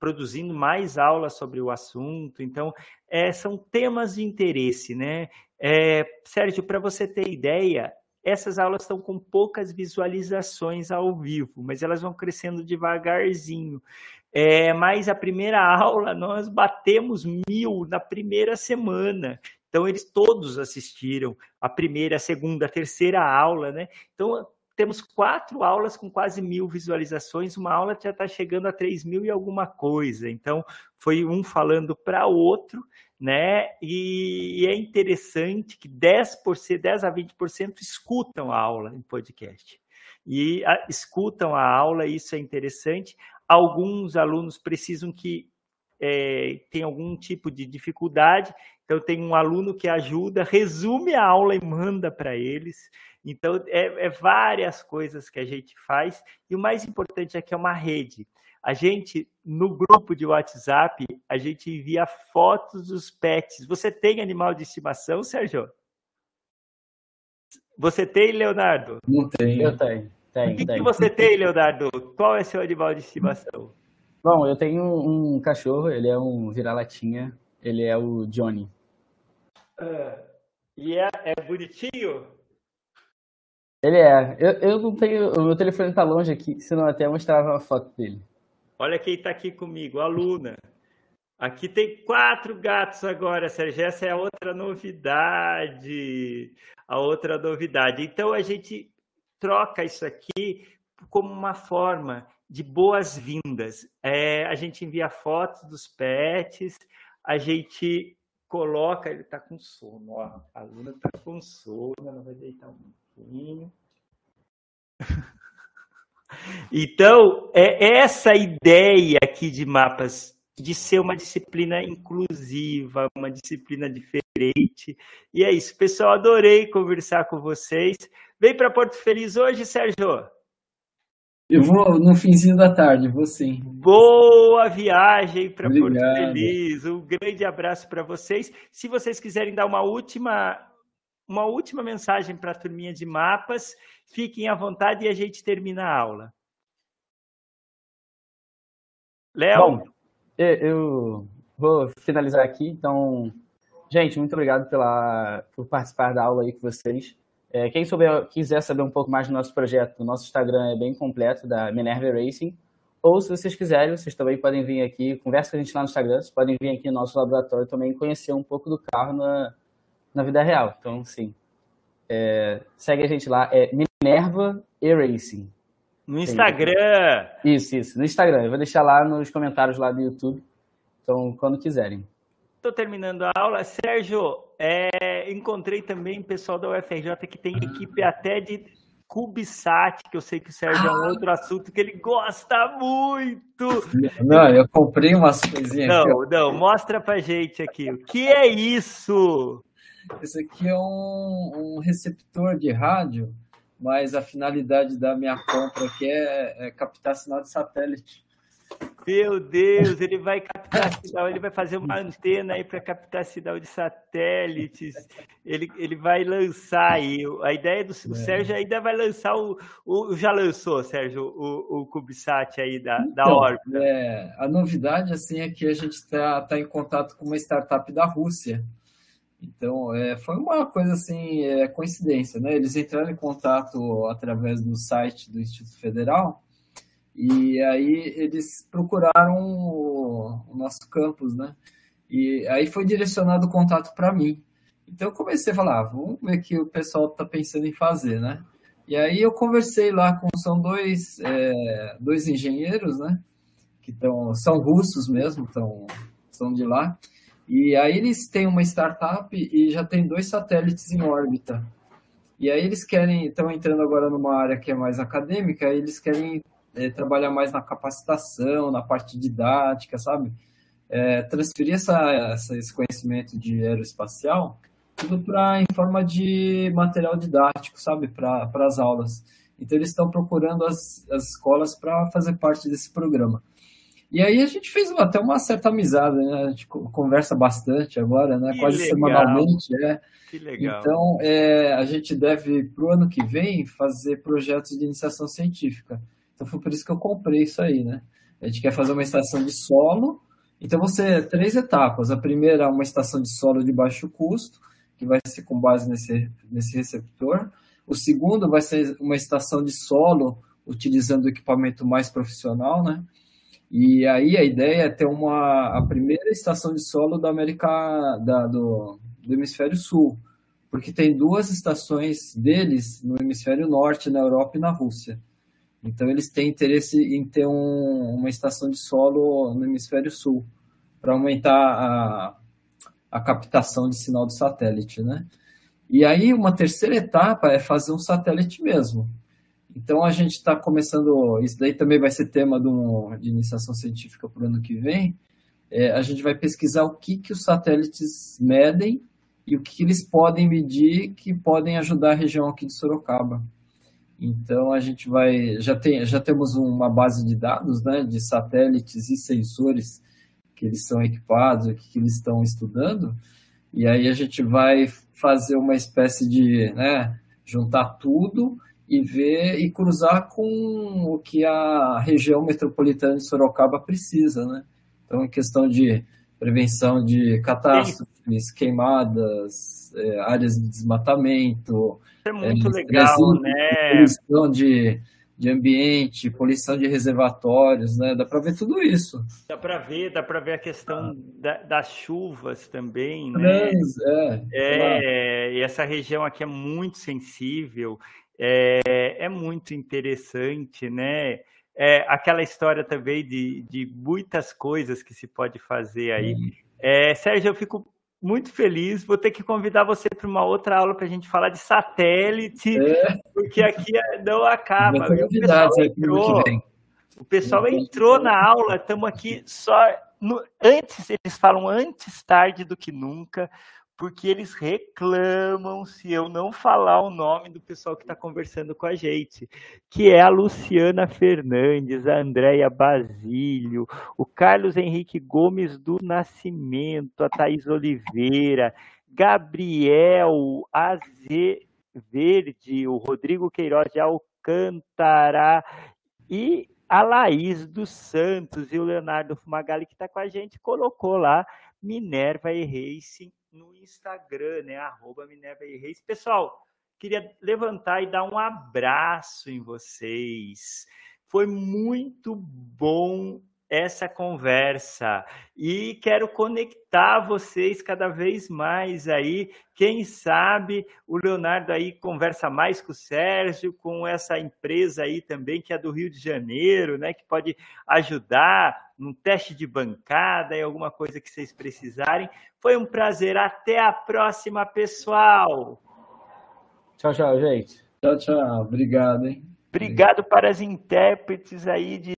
produzindo mais aulas sobre o assunto. Então, é, são temas de interesse, né? É, Sérgio, para você ter ideia, essas aulas estão com poucas visualizações ao vivo, mas elas vão crescendo devagarzinho. É, mas a primeira aula nós batemos mil na primeira semana. Então eles todos assistiram a primeira, a segunda, a terceira aula, né? Então temos quatro aulas com quase mil visualizações, uma aula já está chegando a três mil e alguma coisa. Então foi um falando para outro né? E, é interessante que 10%, 10 a 20% escutam a aula em podcast. E a, escutam a aula, isso é interessante. Alguns alunos precisam que é, tem algum tipo de dificuldade, então tem um aluno que ajuda, resume a aula e manda para eles. Então é, é várias coisas que a gente faz e o mais importante é que é uma rede. A gente, no grupo de WhatsApp, a gente envia fotos dos pets. Você tem animal de estimação, Sérgio? Você tem, Leonardo? Não tenho. Eu tenho. tenho o que, tenho. que você tem, Leonardo? Qual é seu animal de estimação? Bom, eu tenho um cachorro, ele é um vira-latinha, ele é o Johnny. Ah, e é, é bonitinho? Ele é. Eu, eu não tenho. O meu telefone tá longe aqui, senão eu até mostrava uma foto dele. Olha quem está aqui comigo, a Luna. Aqui tem quatro gatos agora, Sérgio. Essa é a outra novidade. A outra novidade. Então a gente troca isso aqui como uma forma de boas-vindas. É, a gente envia fotos dos pets, a gente coloca. Ele está com sono, ó. A Luna está com sono, ela vai deitar um pouquinho. Então, é essa ideia aqui de mapas de ser uma disciplina inclusiva, uma disciplina diferente. E é isso, pessoal. Adorei conversar com vocês. Vem para Porto Feliz hoje, Sérgio? Eu vou no finzinho da tarde, vou sim. Boa viagem para Porto Feliz. Um grande abraço para vocês. Se vocês quiserem dar uma última uma última mensagem para a turminha de mapas. Fiquem à vontade e a gente termina a aula. Léo? Bom, eu vou finalizar aqui. Então, gente, muito obrigado pela, por participar da aula aí com vocês. É, quem souber, quiser saber um pouco mais do nosso projeto, o nosso Instagram é bem completo, da Minerva Racing. Ou, se vocês quiserem, vocês também podem vir aqui, conversa com a gente lá no Instagram, vocês podem vir aqui no nosso laboratório também conhecer um pouco do carro na, na vida real. Então, sim. É, segue a gente lá, é Minerva E-Racing. No Instagram! Isso, isso, no Instagram. Eu vou deixar lá nos comentários lá do YouTube. Então, quando quiserem. Estou terminando a aula. Sérgio, é, encontrei também pessoal da UFRJ que tem equipe até de CubeSat, que eu sei que o Sérgio é um outro assunto que ele gosta muito. Não, eu comprei umas coisinhas. Não, aqui, não, mostra pra gente aqui. O que é isso? Esse aqui é um, um, receptor de rádio, mas a finalidade da minha compra aqui é, é captar sinal de satélite. Meu Deus, ele vai captar sinal, ele vai fazer uma antena aí para captar sinal de satélites. Ele, ele vai lançar aí. A ideia do é. Sérgio ainda vai lançar o, o. Já lançou, Sérgio, o, o CubeSat aí da, então, da órbita. É, a novidade assim é que a gente está tá em contato com uma startup da Rússia então, é, foi uma coisa assim, é, coincidência, né? Eles entraram em contato através do site do Instituto Federal e aí eles procuraram o, o nosso campus, né? E aí foi direcionado o contato para mim. Então eu comecei a falar, ah, vamos ver o que o pessoal está pensando em fazer, né? E aí eu conversei lá com, são dois, é, dois engenheiros, né? Que tão, são russos mesmo, tão, são de lá. E aí eles têm uma startup e já tem dois satélites em órbita. E aí eles querem, estão entrando agora numa área que é mais acadêmica, eles querem é, trabalhar mais na capacitação, na parte didática, sabe? É, transferir essa, essa, esse conhecimento de aeroespacial tudo para em forma de material didático, sabe? Para as aulas. Então eles estão procurando as, as escolas para fazer parte desse programa. E aí a gente fez até uma certa amizade, né? A gente conversa bastante agora, né? Que Quase legal. semanalmente, é. Que legal. Então, é, a gente deve, para o ano que vem, fazer projetos de iniciação científica. Então, foi por isso que eu comprei isso aí, né? A gente quer fazer uma estação de solo. Então, ser três etapas. A primeira é uma estação de solo de baixo custo, que vai ser com base nesse, nesse receptor. O segundo vai ser uma estação de solo, utilizando equipamento mais profissional, né? E aí a ideia é ter uma, a primeira estação de solo da América da, do, do hemisfério sul, porque tem duas estações deles no hemisfério norte, na Europa e na Rússia. Então eles têm interesse em ter um, uma estação de solo no hemisfério sul para aumentar a, a captação de sinal do satélite, né? E aí uma terceira etapa é fazer um satélite mesmo. Então a gente está começando, isso daí também vai ser tema de, um, de iniciação científica para o ano que vem. É, a gente vai pesquisar o que, que os satélites medem e o que, que eles podem medir que podem ajudar a região aqui de Sorocaba. Então a gente vai já tem já temos uma base de dados, né, de satélites e sensores que eles são equipados, o que, que eles estão estudando. E aí a gente vai fazer uma espécie de, né, juntar tudo e ver e cruzar com o que a região metropolitana de Sorocaba precisa, né? Então, em questão de prevenção de catástrofes, queimadas, é, áreas de desmatamento, é muito é, legal, né? Poluição de, de ambiente, poluição de reservatórios, né? Dá para ver tudo isso. Dá para ver, dá para ver a questão ah. da, das chuvas também, né? É, é, e essa região aqui é muito sensível, é, é muito interessante, né? É, aquela história também de, de muitas coisas que se pode fazer aí. É, Sérgio, eu fico muito feliz. Vou ter que convidar você para uma outra aula para a gente falar de satélite, é. porque aqui não acaba. O pessoal entrou, o pessoal entrou na aula, estamos aqui só. No, antes, eles falam antes tarde do que nunca porque eles reclamam se eu não falar o nome do pessoal que está conversando com a gente, que é a Luciana Fernandes, a Andréia Basílio, o Carlos Henrique Gomes do Nascimento, a Thaís Oliveira, Gabriel Azeverde, o Rodrigo Queiroz de Alcântara e a Laís dos Santos e o Leonardo Fumagalli, que está com a gente, colocou lá Minerva e Racing no Instagram, né? Arroba Minerva e Reis. Pessoal, queria levantar e dar um abraço em vocês. Foi muito bom essa conversa e quero conectar vocês cada vez mais aí. Quem sabe o Leonardo aí conversa mais com o Sérgio, com essa empresa aí também que é do Rio de Janeiro, né, que pode ajudar num teste de bancada e alguma coisa que vocês precisarem. Foi um prazer. Até a próxima, pessoal. Tchau, tchau, gente. Tchau, tchau. Obrigado, hein? Obrigado para as intérpretes aí de